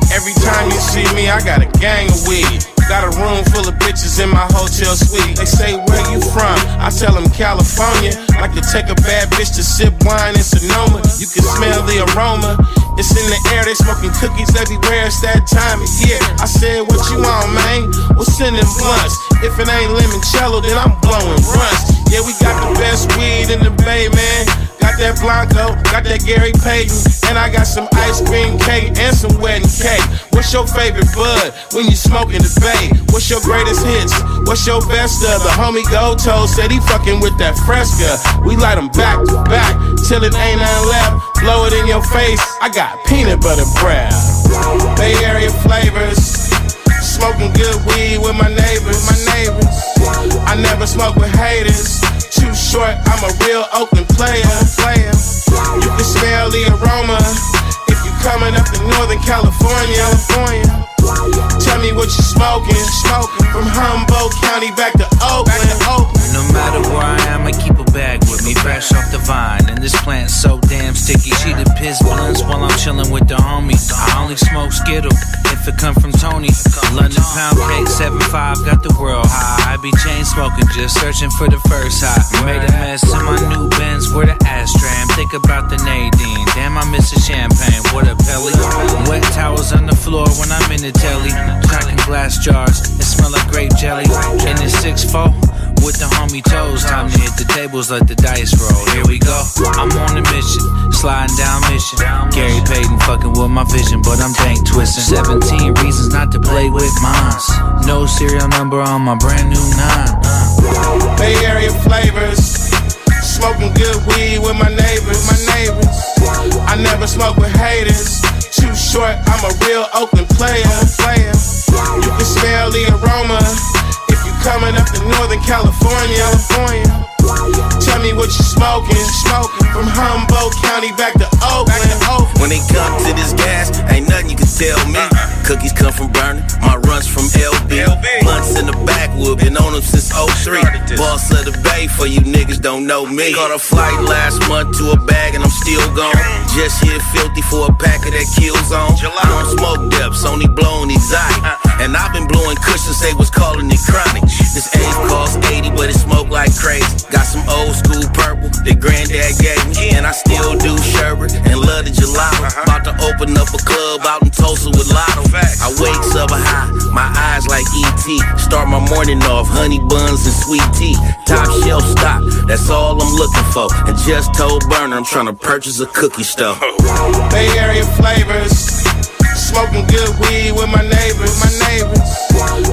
Every time you see me, I got a gang of weed. Got a room full of bitches in my hotel suite. They say, Where you from? I tell them California. Like to take a bad bitch to sip wine in Sonoma. You can smell the aroma. It's in the air, they smoking cookies everywhere. It's that time of year. I said, What you want, man? Send them blunts. If it ain't limoncello, then I'm blowing runs. Yeah, we got the best weed in the Bay, man. Got that Blanco, got that Gary Payton, and I got some ice cream cake and some wedding cake. What's your favorite bud when you smoking the bay? What's your greatest hits? What's your best of? The homie Goto said he fucking with that Fresca. We light them back to back till it ain't nothing left. Blow it in your face. I got peanut butter bread. Bay Area flavors. Smoking good weed with my neighbors. My neighbors. I never smoke with haters. Too short, I'm a real Oakland player. player. You can smell the aroma if you coming up to Northern California. California. Tell me what you smoking. Smoking from Humboldt County back to Oakland. Oakland.
No matter where I am, I keep a bag with me, fresh off the vine. And this plant's so damn sticky. She the piss blunts while I'm chilling with the homies. I only smoke Skittle if it come from Tony. London pound cake, 7-5, got the world high. I be chain smoking, just searching for the first high. Made a mess in my new Benz, where the ashtray. Think about the Nadine. Damn, I miss the champagne. What a pelly. Wet towels on the floor when I'm in the telly. Cracking glass jars, it smell like grape jelly. In the 6-4 with the homie toes. Time to hit the tables, let the dice roll. Here we go. I'm on a mission, sliding down mission. Gary Payton fucking with my vision, but I'm bank twisting. 17 reasons not to play with mines. No serial number on my brand new nine.
Bay Area flavors. Smoking good weed with my neighbors. My neighbors. I never smoke with haters. Too short, I'm a real Oakland player. player. You can smell the aroma coming up to Northern California. California. Tell me what you smoking. Smoking from Humboldt County back to Oakland.
When they come to this gas, ain't nothing you can tell me. Uh-uh. Cookies come from burning, my runs from LB. Blunts in the backwood, been on them since 03. Boss of the bay for you niggas don't know me. Caught a flight last month to a bag and I'm still gone. Just hit filthy for a pack of that kill zone. I don't smoke depths, only blowing exotic. Uh-uh. And I've been blowing cushions, they was calling it chronic. This age cost 80, but it smoke like crazy. Got some old school purple that granddad gave me. And I still do sherbet and love the gelato. Uh-huh. About to open up a club out in Tulsa with Lotto. I wakes up high, my eyes like ET. Start my morning off, honey buns and sweet tea. Top shelf stock, that's all I'm looking for. And just told Burner I'm trying to purchase a cookie store.
Bay Area flavors. Smoking good weed with my neighbors. My neighbors.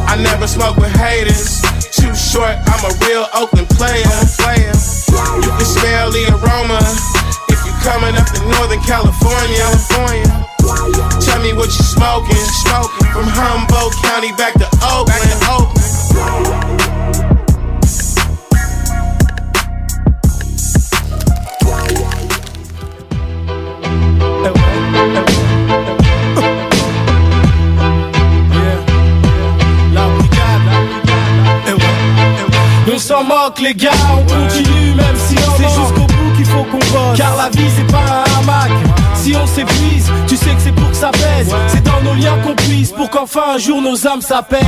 I never smoke with haters. Too short, I'm a real Oakland player. player. You can smell the aroma if you're coming up to Northern California. California. Tell me what you smoking. Smoking from Humboldt County back to. Oakland.
Les gars, on continue même si on C'est jusqu'au bout qu'il faut qu'on bosse. Car la vie c'est pas un hamac. Si on s'épuise, tu sais que c'est pour que ça dans nos liens qu'on puise Pour qu'enfin un jour nos âmes s'apaisent.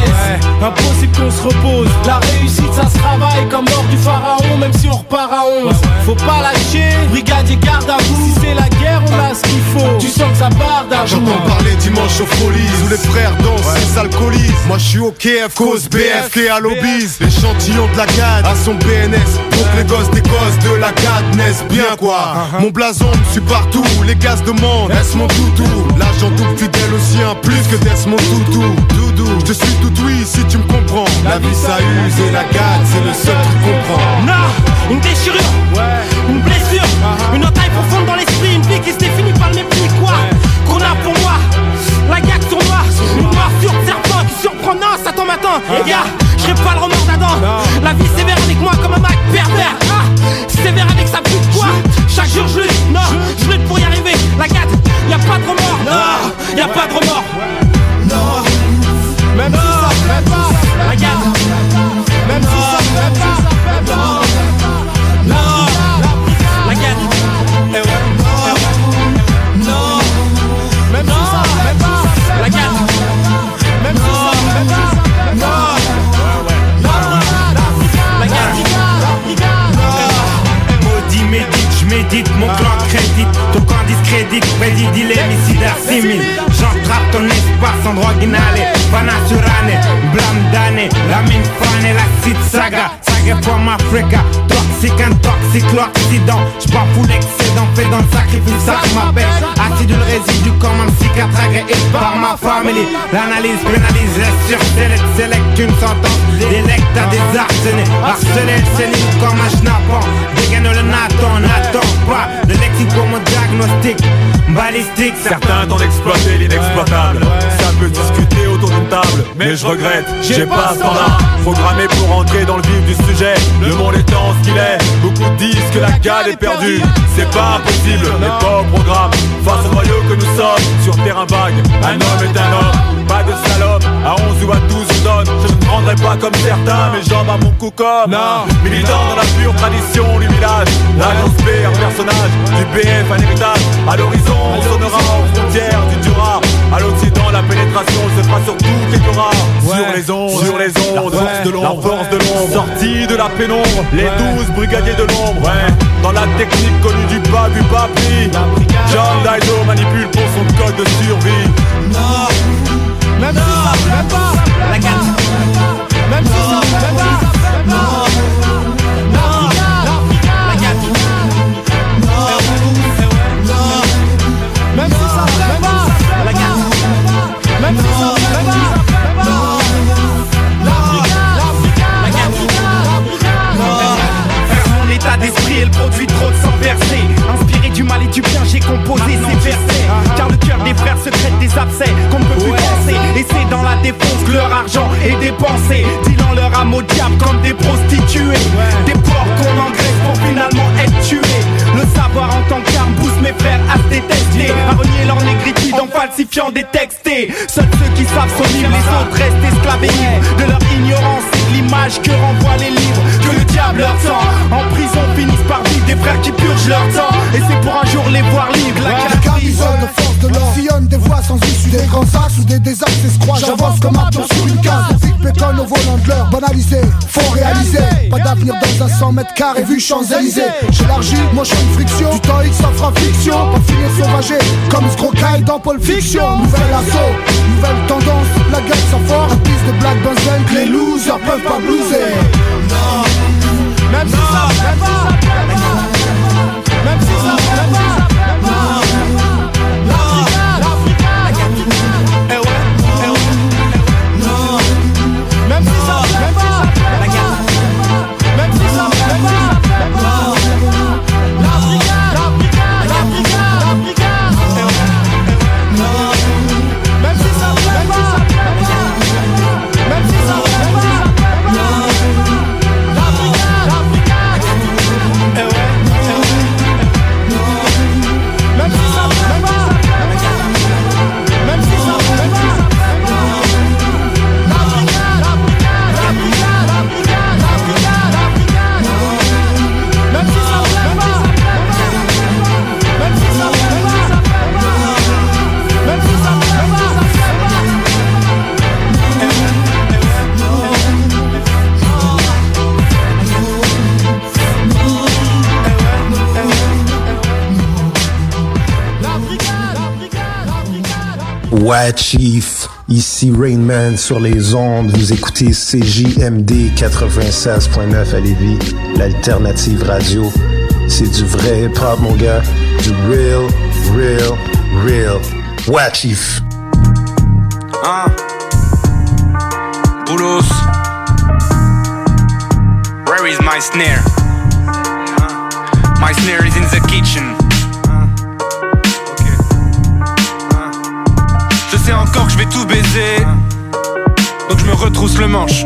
Impossible qu'on se repose. La réussite ça se travaille comme mort du pharaon Même si on repart à 11 Faut pas lâcher, brigadier garde à vous. Si c'est la guerre on a ce qu'il faut. Tu sens que ça part d'un jour
J'entends parler dimanche aux folies. Où les frères dansent, ils s'alcoolisent Moi je suis au KF, cause BFK à l'obise. L'échantillon de la CAD à son BNS Pour que les gosses des gosses de la CAD naissent bien quoi. Mon blason me suit partout, les gaz demandent Est-ce mon toutou? L'agent double fidèle au sien, plus que d'être mon toutou Doudou, je suis tout oui si tu me comprends. La vie ça use et la CAD c'est le seul truc qu'on prend
Non, une déchirure, une blessure, une entaille profonde dans l'esprit, une vie qui se définit par le mépris, quoi Qu'on a pour moi, la gague sur moi, une morsure de serpent qui surprend, non, ça tombe matin, les gars, je pas le remords d'Adam, la vie sévère avec moi comme un Mac pervers, ah, sévère avec sa pute, quoi Chaque jour je lutte, non, je lutte pour y arriver, la gade, y a pas de remords, non, y a pas de remords, non, même si ça fait pas, la gade, même si ça fait pas, non, non,
Mon clan crédit, ton camp discrédit. Prédit dilemme ici J'entrape ton espace en drogue inhalée. Pana sur année, blâme d'année La mine fan et la cite saga. Saga from Africa Toxique, un toxique, l'Occident. J'bafoue l'excédent, fait dans le sacrifice, ça m'appelle. Acide, le résidu comme un psychiatre agréé par ma famille. L'analyse pénalise, reste sur select, select une sentence. Délecte à des arsenés Harceler le comme un schnappant. Dégaine le Nathan, n'attends pas. Le lexique comme un diagnostic. Balistique,
Certains tentent d'exploiter l'inexploitable. Ça peut discuter autour d'une table. Mais je regrette, j'ai pas ce temps-là. Programmé pour entrer dans le vif du sujet. Le monde étant ce qu'il est. Beaucoup disent que la gale est perdue. C'est pas impossible, mais pas au programme. Face au noyau que nous sommes. Sur terrain vague, un homme est un homme. Pas de salope, à 11 ou à 12 on donne. Je ne prendrai pas comme certains Mes jambes à mon cou comme Militant dans la pure tradition du village. L'alliance B, un personnage Du BF, un héritage. À l'horizon, on sonnera aux frontières du Dura À l'Occident, la pénétration se fera sur toutes les Torahs Sur les ondes, sur les ondes. La force de l'ombre, la force de l'ombre. Sortie de la pénombre, les douze brigadiers de l'ombre. Ouais, dans la technique connue du bas du papy John Dido manipule pour son code de survie.
Non, même si ça plaît pas. La gare Même si ça plaît pas. Non, non, Inspiré du mal et du bien j'ai composé ces versets. Car le cœur des frères secrète des abcès qu'on ne peut plus penser. Et c'est dans la défense que leur argent est dépensé. Dilant leur âme au diable comme des prostituées. Des porcs qu'on engraisse pour finalement être tués. Le savoir en tant qu'arme pousse mes frères à se détester. À renier leur négritude en falsifiant des textés Seuls ceux qui savent sont libres, les autres restent libres De leur ignorance et de l'image que renvoient les livres Que le diable leur tend. En prison finissent par frères qui purgent leur temps. Et c'est pour un jour les voir libres La
camisole de force de l'or. Sillonne des voies sans issue Des grands axes ou des désaxes escroix J'avance comme un pion sur une case. Des pétonnent au volant de l'heure Banalisé, faut réaliser. Pas d'avenir dans un 100 mètres carrés vu Champs-Élysées. J'élargis mon champ de friction. Du temps X ça fera fiction. Pas finir sauvagé comme ce gros dans Pulp Fiction. Nouvel assaut, nouvelle tendance. La gueule ça la piste de Black Benzene Que les losers peuvent pas blouser. Non.
Même si ça plaît pas Même Ouais,
Chief. Ici Rainman sur les ondes. Vous écoutez CJMD 96.9 à Lévis, l'alternative radio. C'est du vrai hip-hop, mon gars. Du real, real, real. Ouais, Chief.
Hein? Boulos Where is my snare? My snare is in the kitchen je vais tout baiser. Donc je me retrousse le manche.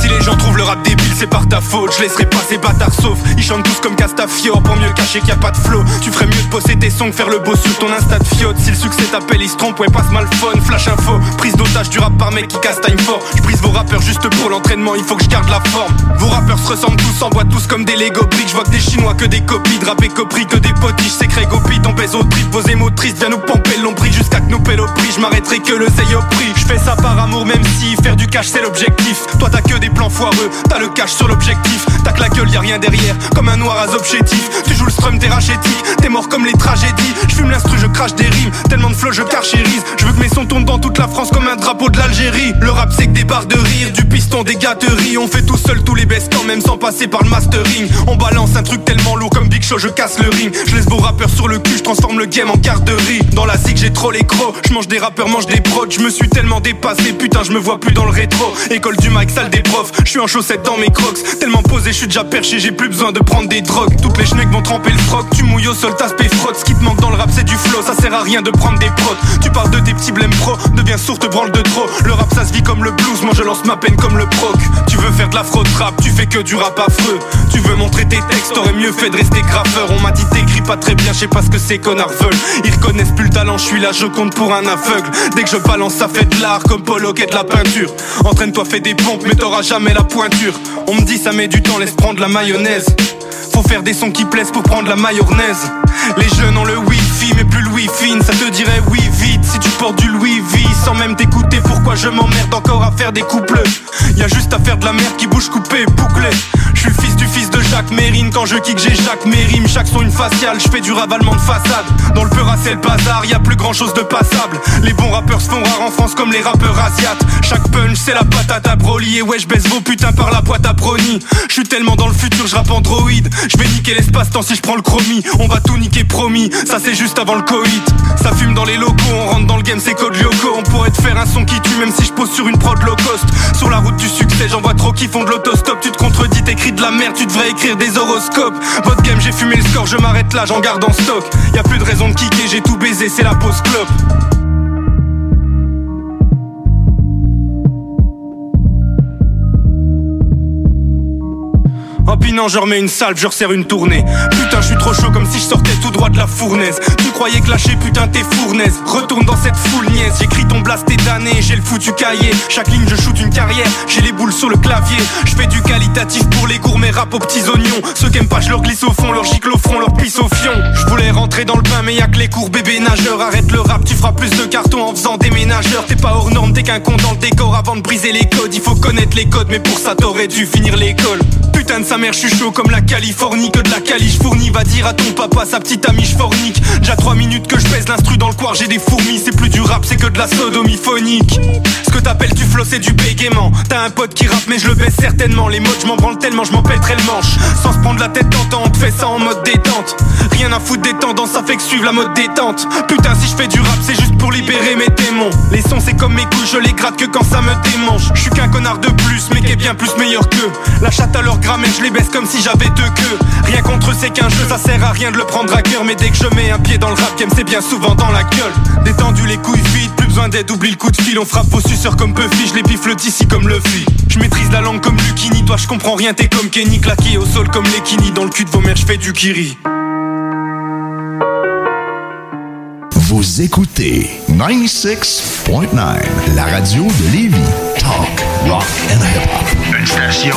Si les gens trouvent le rap c'est par ta faute Je laisserai pas ces bâtards sauf Ils chantent tous comme Castafiore Pour mieux cacher qu'il y a pas de flow. Tu ferais mieux de bosser tes sons faire le beau sur ton insta de fiote Si le succès t'appelle il se trompe ouais passe mal phone. Flash info Prise d'otage du rap par mec qui casse time fort. Je brise vos rappeurs juste pour l'entraînement Il faut que je garde la forme. Vos rappeurs se ressemblent tous S'envoient tous comme des Lego bricks. Je vois que des chinois que des copies De rap et copri que des potiches. C'est pit On baise au trip. Vos émotrices viens nous pomper l'ombril Jusqu'à que nous pèle au prix. Je m'arrêterai que le zeille au prix. Je fais ça par amour, même si faire du cash c'est l'objectif. Toi t'as que des plans foireux, t'as le cash sur l'objectif. Que la gueule, y a rien derrière, comme un noir à chétif. Tu joues le strum, t'es rachétique, t'es mort comme les tragédies. Je fume l'instru, je crache des rimes, tellement de flow, je carchérise. Je veux que mes sons tournent dans toute la France comme un drapeau de l'Algérie. Le rap c'est que des barres de rire, du piston, des gâteries. On fait tout seul tous les quand même sans passer par le mastering. On balance un truc tellement lourd comme Big Show, je casse le ring. Je laisse vos rappeurs sur le cul, je transforme le game en garderie. Dans la zig, j'ai trop les crocs. Je mange des rappeurs, mange des prods. Je me suis tellement dépassé, putain, je me vois plus dans le rétro. École du mic, salle des profs. Je suis en chaussettes dans mes crocs. Tellement posé, je suis déjà perché, j'ai plus besoin de prendre des drogues. Toutes les schnecks vont tremper le froc. Tu mouilles au sol, t'aspect frotte. Ce qui te manque dans le rap, c'est du flow. Ça sert à rien de prendre des prods. Tu parles de tes petits blèmes pro, deviens sourd, te branle de trop. Le rap, ça se vit comme le blues. Moi, je lance ma peine comme le proc. Tu veux faire de la fraude rap, tu fais que du rap affreux. Tu veux montrer tes textes, t'aurais mieux fait de rester graffeur. On m'a dit t'écris pas très bien, je sais pas ce que ces connards veulent. Ils reconnaissent plus le talent, je suis là, je compte pour un aveugle. Dès que je balance, ça fait de l'art comme Polo qui de la peinture. Entraîne-toi, fais des pompes, mais t'auras jamais la pointure. On me dit ça met du temps, laisse prendre la mayonnaise. Faut faire des sons qui plaisent pour prendre la mayonnaise. Les jeunes ont le mais plus le wifi. Ça te dirait oui vite. Si tu portes du Louis V sans même t'écouter. Pourquoi je m'emmerde encore à faire des couples Y a juste à faire de la merde qui bouge coupée, bouclée. Je suis fils du fils de Jacques Mérine. Quand je kick j'ai Jacques Mérime. Chaque son une faciale Je fais du ravalement de façade. Dans le peur c'est le bazar y a plus grand chose de passable. Les bons rappeurs se font rares en France Comme les rappeurs asiates. Chaque punch c'est la patate à Broly. Et ouais je baisse vos putains par la boîte à brony Je suis tellement dans le futur je rappe Android. Je vais niquer l'espace-temps si je prends le chromie. On va tout niquer promis. Ça c'est juste avant le Covid Ça fume dans les locaux On rentre dans le game c'est code lyoko On pourrait te faire un son qui tue Même si je pose sur une prod low cost Sur la route du succès j'en vois trop qui font de l'autostop Tu te contredis t'écris de la merde, tu devrais écrire des horoscopes. Votre game, j'ai fumé le score, je m'arrête là, j'en garde en stock. Y a plus de raison de kicker, j'ai tout baisé, c'est la pause clope. Oh non je remets une salve, je resserre une tournée je suis trop chaud comme si je sortais tout droit de la fournaise. Tu croyais que lâcher putain t'es fournaise. Retourne dans cette foule niaise. J'écris ton blast et damné, j'ai le foutu cahier. Chaque ligne je shoot une carrière, j'ai les boules sur le clavier. Je fais du qualitatif pour les gourmets rap aux petits oignons. Ceux qui aiment pas je leur glisse au fond, leur gicle au front, leur pisse au fion. Je voulais rentrer dans le bain mais y'a que les cours bébé nageur Arrête le rap, tu feras plus de cartons en faisant des ménageurs. T'es pas hors norme, t'es qu'un con dans le décor. Avant de briser les codes Il faut connaître les codes. Mais pour ça t'aurais dû finir l'école. Putain de sa mère, je suis chaud comme la Californie, que de la caliche fournie. Va dire à ton papa, sa petite amie, je fornique. Déjà 3 minutes que je pèse l'instru dans le coir, j'ai des fourmis. C'est plus du rap, c'est que de la sodomie phonique. Ce que t'appelles tu flow, c'est du bégaiement. T'as un pote qui rappe, mais je le baisse certainement. Les modes, je m'en branle tellement, je m'en pèterai le manche. Sans se prendre la tête tentant, on te fait ça en mode détente. Rien à foutre des tendances, ça fait que suivre la mode détente. Putain, si je fais du rap, c'est juste pour libérer mes démons. Les sons, c'est comme mes couilles, je les gratte que quand ça me démange. Je suis qu'un connard de plus, mais qui est bien plus meilleur que. La chatte à leur grammaire, je les baisse comme si j'avais deux queues. Rien contre c'est qu'un jeu, ça sert à rien de le prendre à cœur. Mais dès que je mets un pied dans le rap game, c'est bien souvent dans la gueule. Détendu les couilles vides, plus besoin d'aide, oublie le coup de fil. On frappe vos suceurs comme Puffy, je les bifle d'ici comme le fil. Je maîtrise la langue comme Lucini, toi je comprends rien, t'es comme Kenny, claqué au sol comme Lekini. Dans le cul de vos mères, je fais du kiri.
Vous écoutez 96.9, la radio de Lévis. Talk, rock and hip-hop. Une station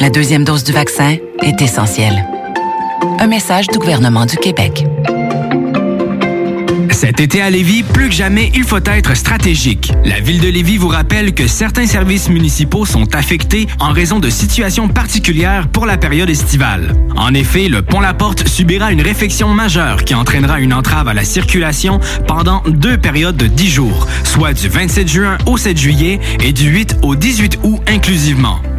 La deuxième dose du vaccin est essentielle. Un message du gouvernement du Québec.
Cet été à Lévis, plus que jamais, il faut être stratégique. La ville de Lévis vous rappelle que certains services municipaux sont affectés en raison de situations particulières pour la période estivale. En effet, le pont La Porte subira une réfection majeure qui entraînera une entrave à la circulation pendant deux périodes de 10 jours, soit du 27 juin au 7 juillet et du 8 au 18 août inclusivement.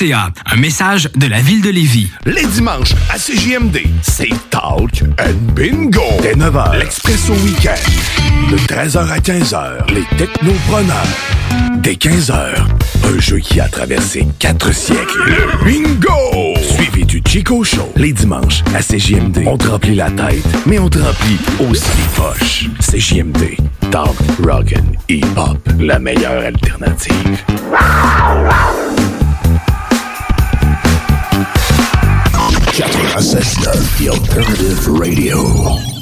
Un message de la ville de Lévis.
Les dimanches à CJMD, c'est Talk and Bingo. Dès 9h, l'Expresso Week-end. De 13h à 15h, les technopreneurs. Dès 15h, un jeu qui a traversé quatre siècles. Le Bingo! Suivi du Chico Show. Les dimanches à CJMD. On te remplit la tête, mais on te remplit aussi les poches. CJMD. Talk, rock and hip-hop. La meilleure alternative.
96.9, The Alternative Radio.